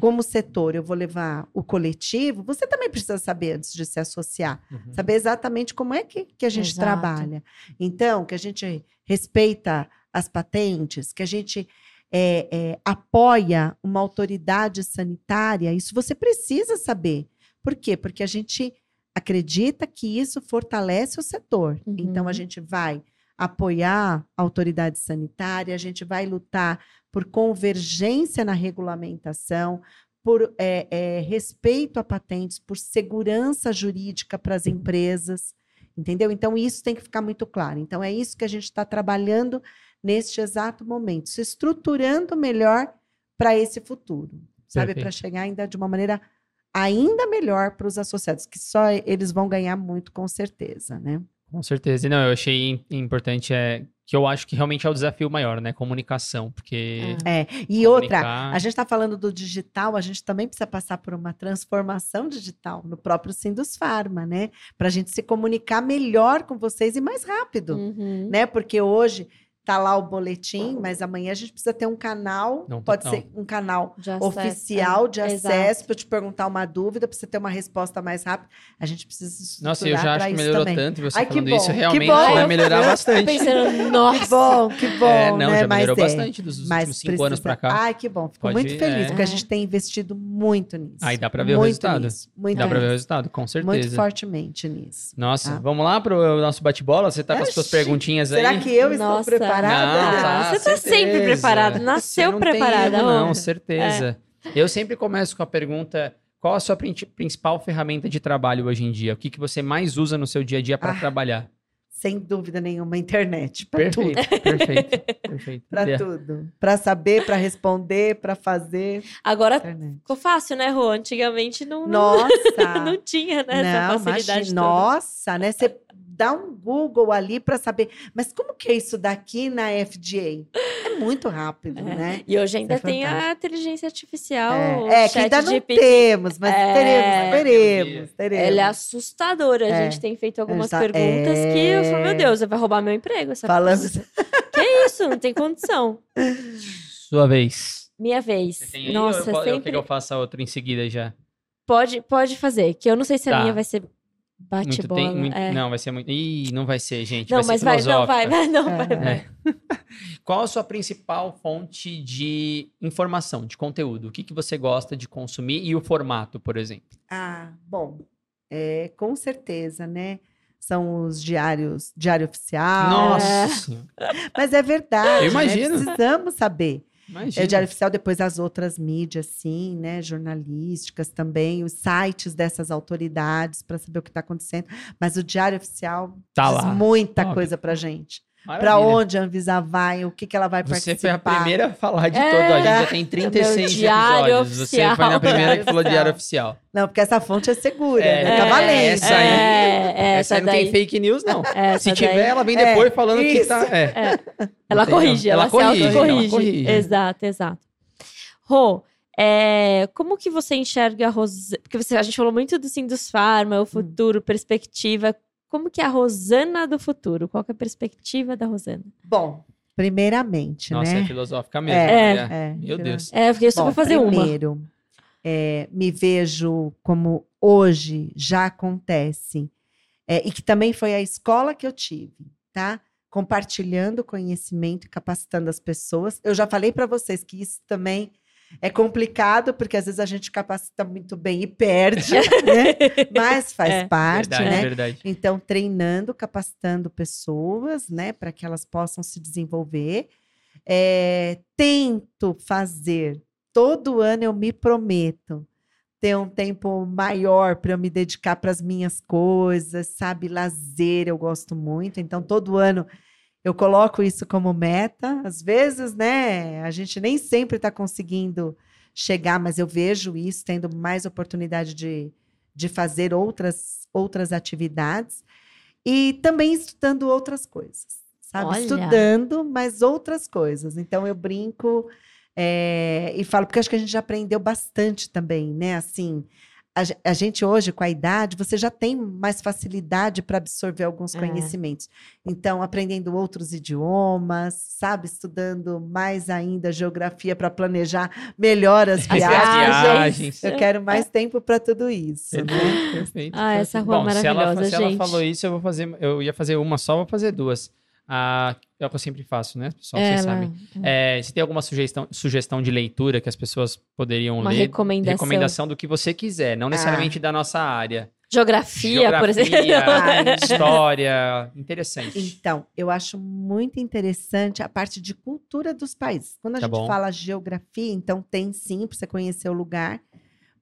como setor, eu vou levar o coletivo, você também precisa saber antes de se associar, Uhum. saber exatamente como é que, que a gente Exato. trabalha. Então, que a gente respeita as patentes, que a gente é, é, apoia uma autoridade sanitária, isso você precisa saber. Por quê? Porque a gente acredita que isso fortalece o setor. Uhum. Então, a gente vai apoiar a autoridade sanitária, a gente vai lutar por convergência na regulamentação, por é, é, respeito a patentes, por segurança jurídica para as empresas, entendeu? Então, isso tem que ficar muito claro. Então, é isso que a gente está trabalhando neste exato momento, se estruturando melhor para esse futuro, sabe? Para chegar ainda de uma maneira ainda melhor para os associados, que só eles vão ganhar muito, com certeza, né? Com certeza. E Não, eu achei im- importante é que eu acho que realmente é o desafio maior, né? Comunicação, porque É, e outra, comunicar- a gente está falando do digital, a gente também precisa passar por uma transformação digital no próprio Sindus Pharma, né? Para a gente se comunicar melhor com vocês e mais rápido, Uhum. né? Porque hoje tá lá o boletim, mas amanhã a gente precisa ter um canal, Não, pode total. ser um canal De acesso, oficial é. de Exato. acesso para te perguntar uma dúvida, para você ter uma resposta mais rápida. A gente precisa Nossa, eu já acho que melhorou também. tanto e você Ai, que falando isso que realmente bom. vai Eu- melhorar Eu bastante. Pensando, Que nossa, bom, que bom, É, não, né? já Mas melhorou é. bastante dos Mas últimos cinco anos pra precisa- cá. Ai, que bom. Fico Pode- muito feliz, é. porque a gente tem investido muito nisso. Aí dá pra ver o muito resultado. Nisso, muito, Dá pra ver o resultado, com certeza. muito fortemente nisso. Nossa, Tá. vamos lá pro nosso bate-bola? Você tá com as suas perguntinhas aí? Será que eu estou Nossa. Preparada? Não, Ah, tá, você tá sempre Você nasceu não tem preparada, erro, Não, certeza. Eu sempre começo com a pergunta: qual a sua prin- principal ferramenta de trabalho hoje em dia? O que, que você mais usa no seu dia a dia para Ah, trabalhar? Sem dúvida nenhuma, internet. Para tudo. Perfeito, perfeito, perfeito. Para tudo. Para saber, para responder, para fazer. Agora Internet. ficou fácil, né, Rô? Antigamente não, não, Nossa! não tinha né, essa Não, facilidade imagina, toda. nossa, né? Você dá um Google ali para saber, mas como que é isso daqui na FDA? É muito rápido, É. né? E hoje ainda é tem a inteligência artificial. É, é que ainda não GPT. temos, mas É. teremos, teremos, teremos. Ela é assustadora. A É. gente tem feito algumas Exa- perguntas que eu falo, é. meu Deus, vai roubar meu emprego. Essa Falando Que isso? Não tem condição. Sua vez. Minha vez. Você tem aí Nossa, eu, eu- sempre quer que eu faça outra em seguida já? pode, pode fazer. Que eu não sei se a Tá. minha vai ser bate-bola. tem, muito- é. Não, vai ser muito. Ih, não vai ser, gente. Não, vai mas vai, não, vai, não, É. vai, vai. Qual a sua principal fonte de informação, de conteúdo? O que, que você gosta de consumir e o formato, por exemplo? Ah, bom, é, com certeza, né? São os diários, diário oficial. Nossa É. Mas é verdade. Eu imagino. Né? Precisamos saber. Imagina. É o Diário Oficial, depois as outras mídias, sim, né? Jornalísticas também, os sites dessas autoridades para saber o que está acontecendo. Mas o Diário Oficial Tá diz lá. muita Óbvio. coisa para gente. Para onde a Anvisa vai, o que, que ela vai Você participar. foi a primeira a falar de É. todo. A gente já tem 36 Meu diário episódios. Você foi na oficial. primeira que falou Diário oficial. Não, porque essa fonte é segura, É, né? Tá valendo. essa aí- É, Essa aí não daí, tem fake news, não. essa Se tiver, daí- ela vem É, depois falando que isso. tá. É. Ela corrige, ela, Ela corrige, se ela autocorrige. corrige. Exato, exato. Rô, é, como que você enxerga a Rosana? Porque você- a gente falou muito do Sindus Pharma, Hum. o futuro, perspectiva. Como que é a Rosana do futuro? Qual que é a perspectiva da Rosana? Bom, primeiramente, Nossa, né? é filosófica mesmo. É, né? é, Meu Deus. É, porque eu só Bom, vou fazer uma. primeiro, é, me vejo como hoje já acontece, é, e que também foi a escola que eu tive, tá? Compartilhando conhecimento e capacitando as pessoas. Eu já falei para vocês que isso também é complicado, porque às vezes a gente capacita muito bem e perde, né? Mas faz É. parte, verdade, né? verdade. Então, treinando, capacitando pessoas, né, para que elas possam se desenvolver. É, tento fazer, todo ano eu me prometo ter um tempo maior para eu me dedicar para as minhas coisas, sabe? Lazer, eu gosto muito. Então, todo ano eu coloco isso como meta. Às vezes, né, a gente nem sempre está conseguindo chegar, mas eu vejo isso, tendo mais oportunidade de, de fazer outras, outras atividades. E também estudando outras coisas, sabe? Olha. Estudando, mas outras coisas. Então, eu brinco é, e falo, porque acho que a gente já aprendeu bastante também, né? Assim, a, ge- a gente hoje, com a idade, você já tem mais facilidade para absorver alguns É. conhecimentos. Então, aprendendo outros idiomas, sabe? Estudando mais ainda geografia para planejar melhor as As viagens. viagens. Eu quero mais tempo para tudo isso, né? Perfeito, perfeito. Ah, essa perfeito. rua Bom, se ela- maravilhosa, se ela, gente. falou isso, eu vou fazer. Eu ia fazer uma só, vou fazer duas. Ah, é o que eu sempre faço, né, pessoal? É, Vocês ela- sabem. É, se tem alguma sugestão, sugestão de leitura que as pessoas poderiam Uma ler, recomendação. recomendação do que você quiser, não necessariamente da nossa área. Geografia, por exemplo. Geografia, história, interessante. Então, eu acho muito interessante a parte de cultura dos países. Quando a Tá gente bom. fala geografia, então tem sim para você conhecer o lugar,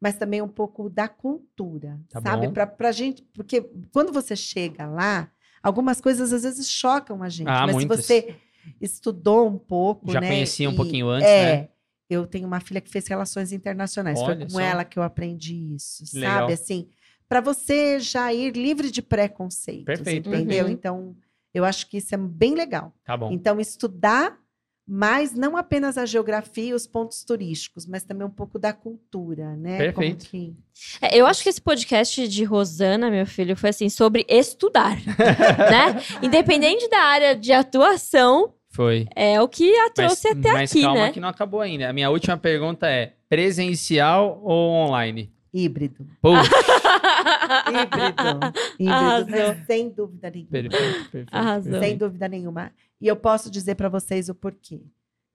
mas também um pouco da cultura, Tá sabe? Para gente, porque quando você chega lá, algumas coisas às vezes chocam a gente, Ah, mas muitas. se você estudou um pouco, Já né? conhecia um e- pouquinho antes, é, né? Eu tenho uma filha que fez relações internacionais. Olha Foi com só. ela que eu aprendi isso, Legal. sabe? Assim, para você já ir livre de preconceitos, Perfeito, entendeu? perfeito. Então, eu acho que isso é bem legal. Tá bom. Então, estudar mais não apenas a geografia e os pontos turísticos, mas também um pouco da cultura, né? Como Perfeito. que- É, eu acho que esse podcast de Rosana, meu filho, foi assim, sobre estudar, né? Independente da área de atuação, Foi. é o que a trouxe mas, até mas aqui, calma né? que não acabou ainda. A minha última pergunta é: presencial ou online? Híbrido. Putz, Híbrido. Híbrido, Arrasou. mas sem dúvida nenhuma. perfeito, perfeito. Arrasou. perfeito. Sem dúvida nenhuma. E eu posso dizer para vocês o porquê.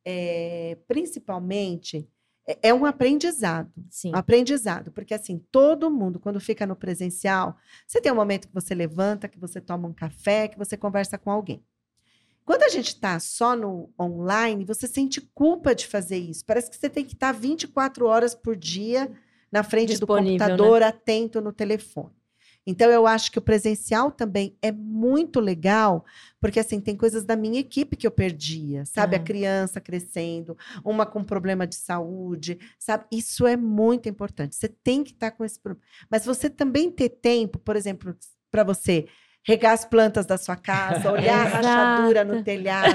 É, principalmente, é, é um aprendizado. Sim. Um aprendizado, porque assim, todo mundo, quando fica no presencial, você tem um momento que você levanta, que você toma um café, que você conversa com alguém. Quando a gente está só no online, você sente culpa de fazer isso. Parece que você tem que estar 24 horas por dia na frente Disponível, do computador, atento no telefone. Então, eu acho que o presencial também é muito legal, porque assim, tem coisas da minha equipe que eu perdia, sabe? Aham. A criança crescendo, uma com problema de saúde, sabe? Isso é muito importante. Você tem que estar com esse problema. Mas você também ter tempo, por exemplo, para você regar as plantas da sua casa, olhar a rachadura no telhado,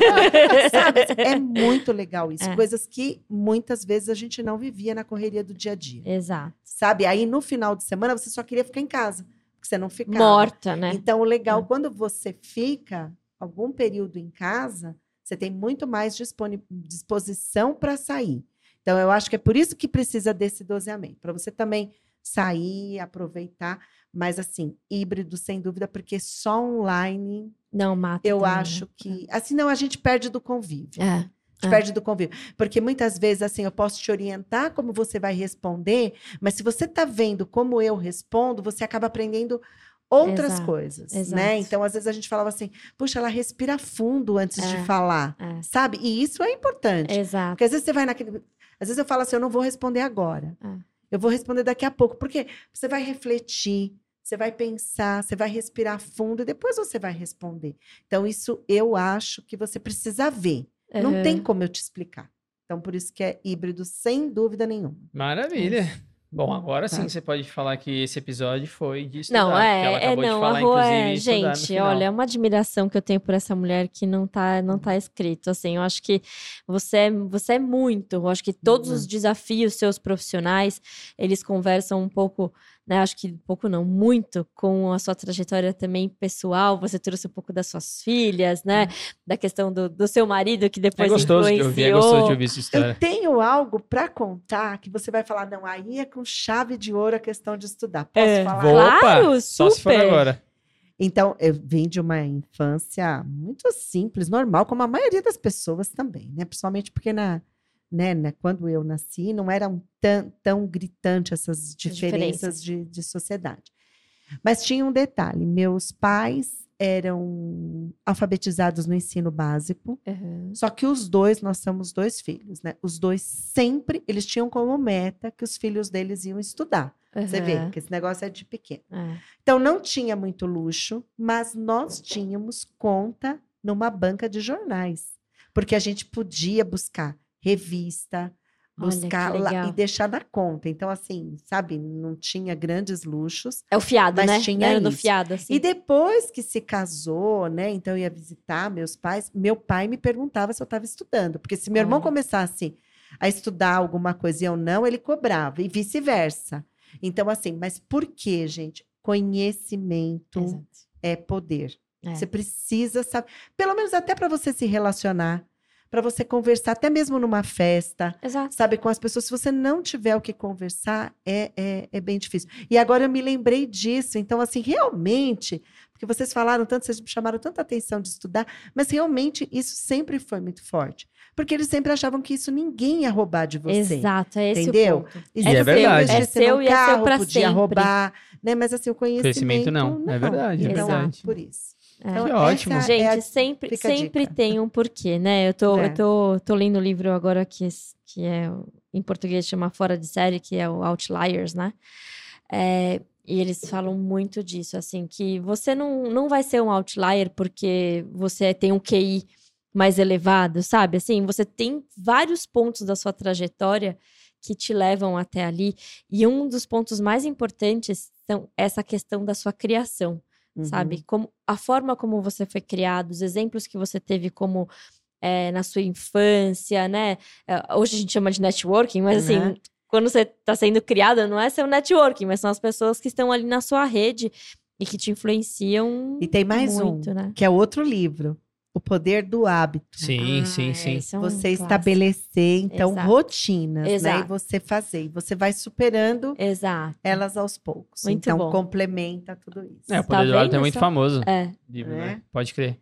sabe? É muito legal isso. É. Coisas que muitas vezes a gente não vivia na correria do dia a dia, Exato. sabe? Aí no final de semana você só queria ficar em casa, porque você não ficava. Morta, né? Então, o legal, É. quando você fica algum período em casa, você tem muito mais disposição para sair. Então, eu acho que é por isso que precisa desse doseamento, para você também sair, aproveitar, mas assim, híbrido sem dúvida, porque só online Não, mata. eu também, né? acho que. Assim, não, a gente perde do convívio. É. A gente É. perde do convívio. Porque muitas vezes, assim, eu posso te orientar como você vai responder, mas se você está vendo como eu respondo, você acaba aprendendo outras Exato, coisas, exato. né? Então, às vezes a gente falava assim, puxa, ela respira fundo antes É, de falar, é. sabe? E isso é importante. Exato. Porque às vezes você vai naquele. Às vezes eu falo assim, eu não vou responder agora. É. Eu vou responder daqui a pouco. Porque você vai refletir, você vai pensar, você vai respirar fundo e depois você vai responder. Então, isso eu acho que você precisa ver. Não Uhum. tem como eu te explicar. Então, por isso que é híbrido, sem dúvida nenhuma. Maravilha. Bom, agora Tá. sim você pode falar que esse episódio foi de estudar. Não, que ela é, é acabou de não, falar, a Rô inclusive, é, gente, olha, é uma admiração que eu tenho por essa mulher que não tá, não tá escrito, assim, eu acho que você é, você é muito, eu acho que todos os Uhum. desafios seus profissionais, eles conversam um pouco, né, acho que pouco não, muito com a sua trajetória também pessoal, você trouxe um pouco das suas filhas, né, da questão do, do seu marido que Uhum. É depois gostoso de ouvir, é gostoso de ouvir essa Eu história. tenho algo para contar que você vai falar, não, aí é com chave de ouro a questão de estudar. Posso É, falar? Vou- Claro, Opa, Só se for super. agora. Então, eu vim de uma infância muito simples, normal, como a maioria das pessoas também, né? Principalmente porque na, né, na- quando eu nasci, não eram tão, tão gritantes essas diferenças diferenças. de, de sociedade. Mas tinha um detalhe: meus pais eram alfabetizados no ensino básico, Uhum. só que os dois, nós somos dois filhos, né? Os dois sempre, eles tinham como meta que os filhos deles iam estudar. Você vê Uhum. que esse negócio é de pequeno. É. Então não tinha muito luxo, mas nós tínhamos conta numa banca de jornais, porque a gente podia buscar revista, que buscar lá e deixar na conta. Então assim, sabe, não tinha grandes luxos. É o fiado, Mas né? tinha Era isso. fiado, assim. E depois que se casou, né? Então eu ia visitar meus pais. Meu pai me perguntava se eu estava estudando, porque se meu irmão começasse a estudar alguma coisa e eu não, ele cobrava e vice-versa. Então assim, mas por quê, gente? Conhecimento Exato. é poder. É. Você precisa saber, pelo menos até para você se relacionar, para você conversar, até mesmo numa festa, Exato. sabe, com as pessoas. Se você não tiver o que conversar, é, é, é bem difícil. E agora eu me lembrei disso. Então, assim, realmente, porque vocês falaram tanto, vocês me chamaram tanta atenção de estudar, mas realmente isso sempre foi muito forte. Porque eles sempre achavam que isso ninguém ia roubar de você. Exato, é esse entendeu? o ponto. E Existe é verdade. É se num seu e é seu carro, pra podia sempre. roubar, né? Mas assim, o conhecimento, Conhecimento não, é verdade, é Então, verdade. por isso. É. Então, Que essa ótimo. é Gente, a- sempre, fica a sempre dica. tem um porquê, né? Eu tô, É. eu tô, tô lendo o livro agora que, que é, em português chama Fora de Série, que é o Outliers, né? É, e eles falam muito disso, assim, que você não, não vai ser um outlier porque você tem um QI mais elevado, sabe? Assim, você tem vários pontos da sua trajetória que te levam até ali. E um dos pontos mais importantes são essa questão da sua criação Uhum. sabe? Como a forma como você foi criado, os exemplos que você teve como é, na sua infância, né? É, Hoje a gente chama de networking, mas assim, Né? quando você está sendo criado, não é seu networking, mas são as pessoas que estão ali na sua rede e que te influenciam E tem mais muito, um, né? que é outro livro, O Poder do Hábito. Sim, Ah, sim, é, sim. é um Você clássico. estabelecer, então, Exato. rotinas, né? E Exato. você fazer. E você vai superando Exato. elas aos poucos. Muito então, bom. complementa tudo isso. É, o Tá Poder do Hábito é muito famoso. É. livro, É. né? Pode crer.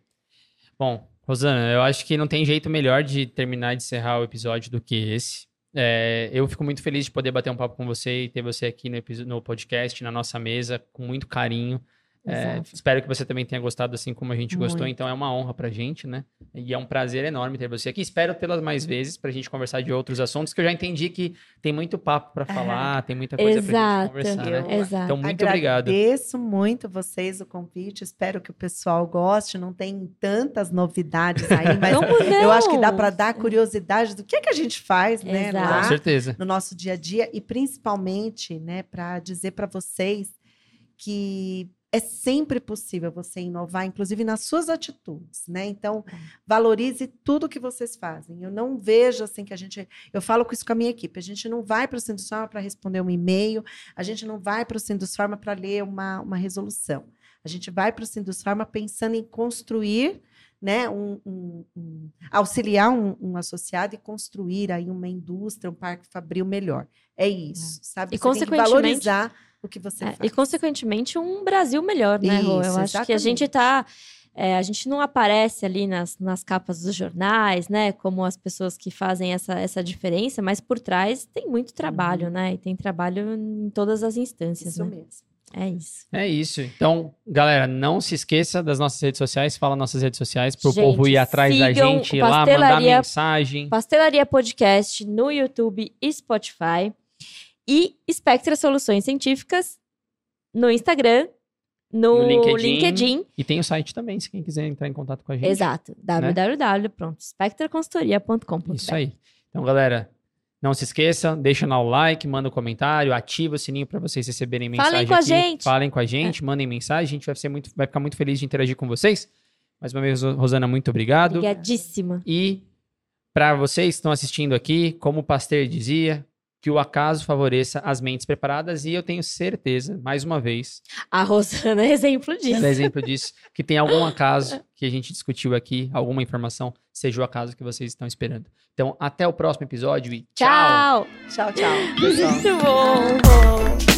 Bom, Rosana, eu acho que não tem jeito melhor de terminar de encerrar o episódio do que esse. É, eu fico muito feliz de poder bater um papo com você e ter você aqui no, no podcast, na nossa mesa, com muito carinho. É, espero que você também tenha gostado assim como a gente gostou. Muito. Então é uma honra pra gente, né? E é um prazer enorme ter você aqui. Espero tê-las mais vezes pra gente conversar de outros assuntos, que eu já entendi que tem muito papo pra falar, tem muita coisa pra Exato. gente conversar, né? Exato. Então, muito obrigado. Agradeço muito vocês o convite. Espero que o pessoal goste. Não tem tantas novidades aí, mas eu acho que dá para dar curiosidade do que, é que a gente faz, né? Exato. Com Lá certeza. no nosso dia a dia e principalmente, né, para dizer para vocês que é sempre possível você inovar, inclusive nas suas atitudes, né? Então, valorize tudo que vocês fazem. Eu não vejo assim que a gente, eu falo com isso com a minha equipe. A gente não vai para o Sindusfarma para responder um e-mail, a gente não vai para o Sindusfarma para ler uma, uma resolução. A gente vai para o Sindusfarma pensando em construir né, um, um- um- auxiliar um, um associado e construir aí uma indústria, um parque fabril melhor. É isso, sabe? E, Você tem que consequentemente- valorizar o que você É, faz. e, consequentemente, um Brasil melhor, né, Rô? Eu Isso, acho que a gente tá. é, a gente não aparece ali nas, nas capas dos jornais, né? Como as pessoas que fazem essa, essa diferença, mas por trás tem muito trabalho, né? E tem trabalho em todas as instâncias, Isso né? mesmo. É isso. É isso. Então, galera, não se esqueça das nossas redes sociais. Fala nossas redes sociais para o povo ir atrás da gente, ir lá, mandar mensagem. Pastelaria Podcast no YouTube e Spotify. E Spectra Soluções Científicas no Instagram, no, No LinkedIn. LinkedIn. E tem o site também, se quem quiser entrar em contato com a gente. Exato. www.spectraconsultoria.com.br Isso aí. Então, galera, não se esqueça, deixa lá o like, manda um comentário, ativa o sininho para vocês receberem Falem mensagem com a aqui. gente. É. Falem com a gente, mandem mensagem, a gente vai, ser muito, vai ficar muito feliz de interagir com vocês. Mais uma vez, Rosana, muito obrigado. Obrigadíssima. E para vocês que estão assistindo aqui, como o Pasteur dizia, que o acaso favoreça as mentes preparadas e eu tenho certeza, mais uma vez, A Rosana é exemplo disso. ela é exemplo disso, que tem algum acaso que a gente discutiu aqui, alguma informação, seja o acaso que vocês estão esperando. Então, até o próximo episódio e tchau! Tchau. Tchau, tchau, pessoal. Muito bom.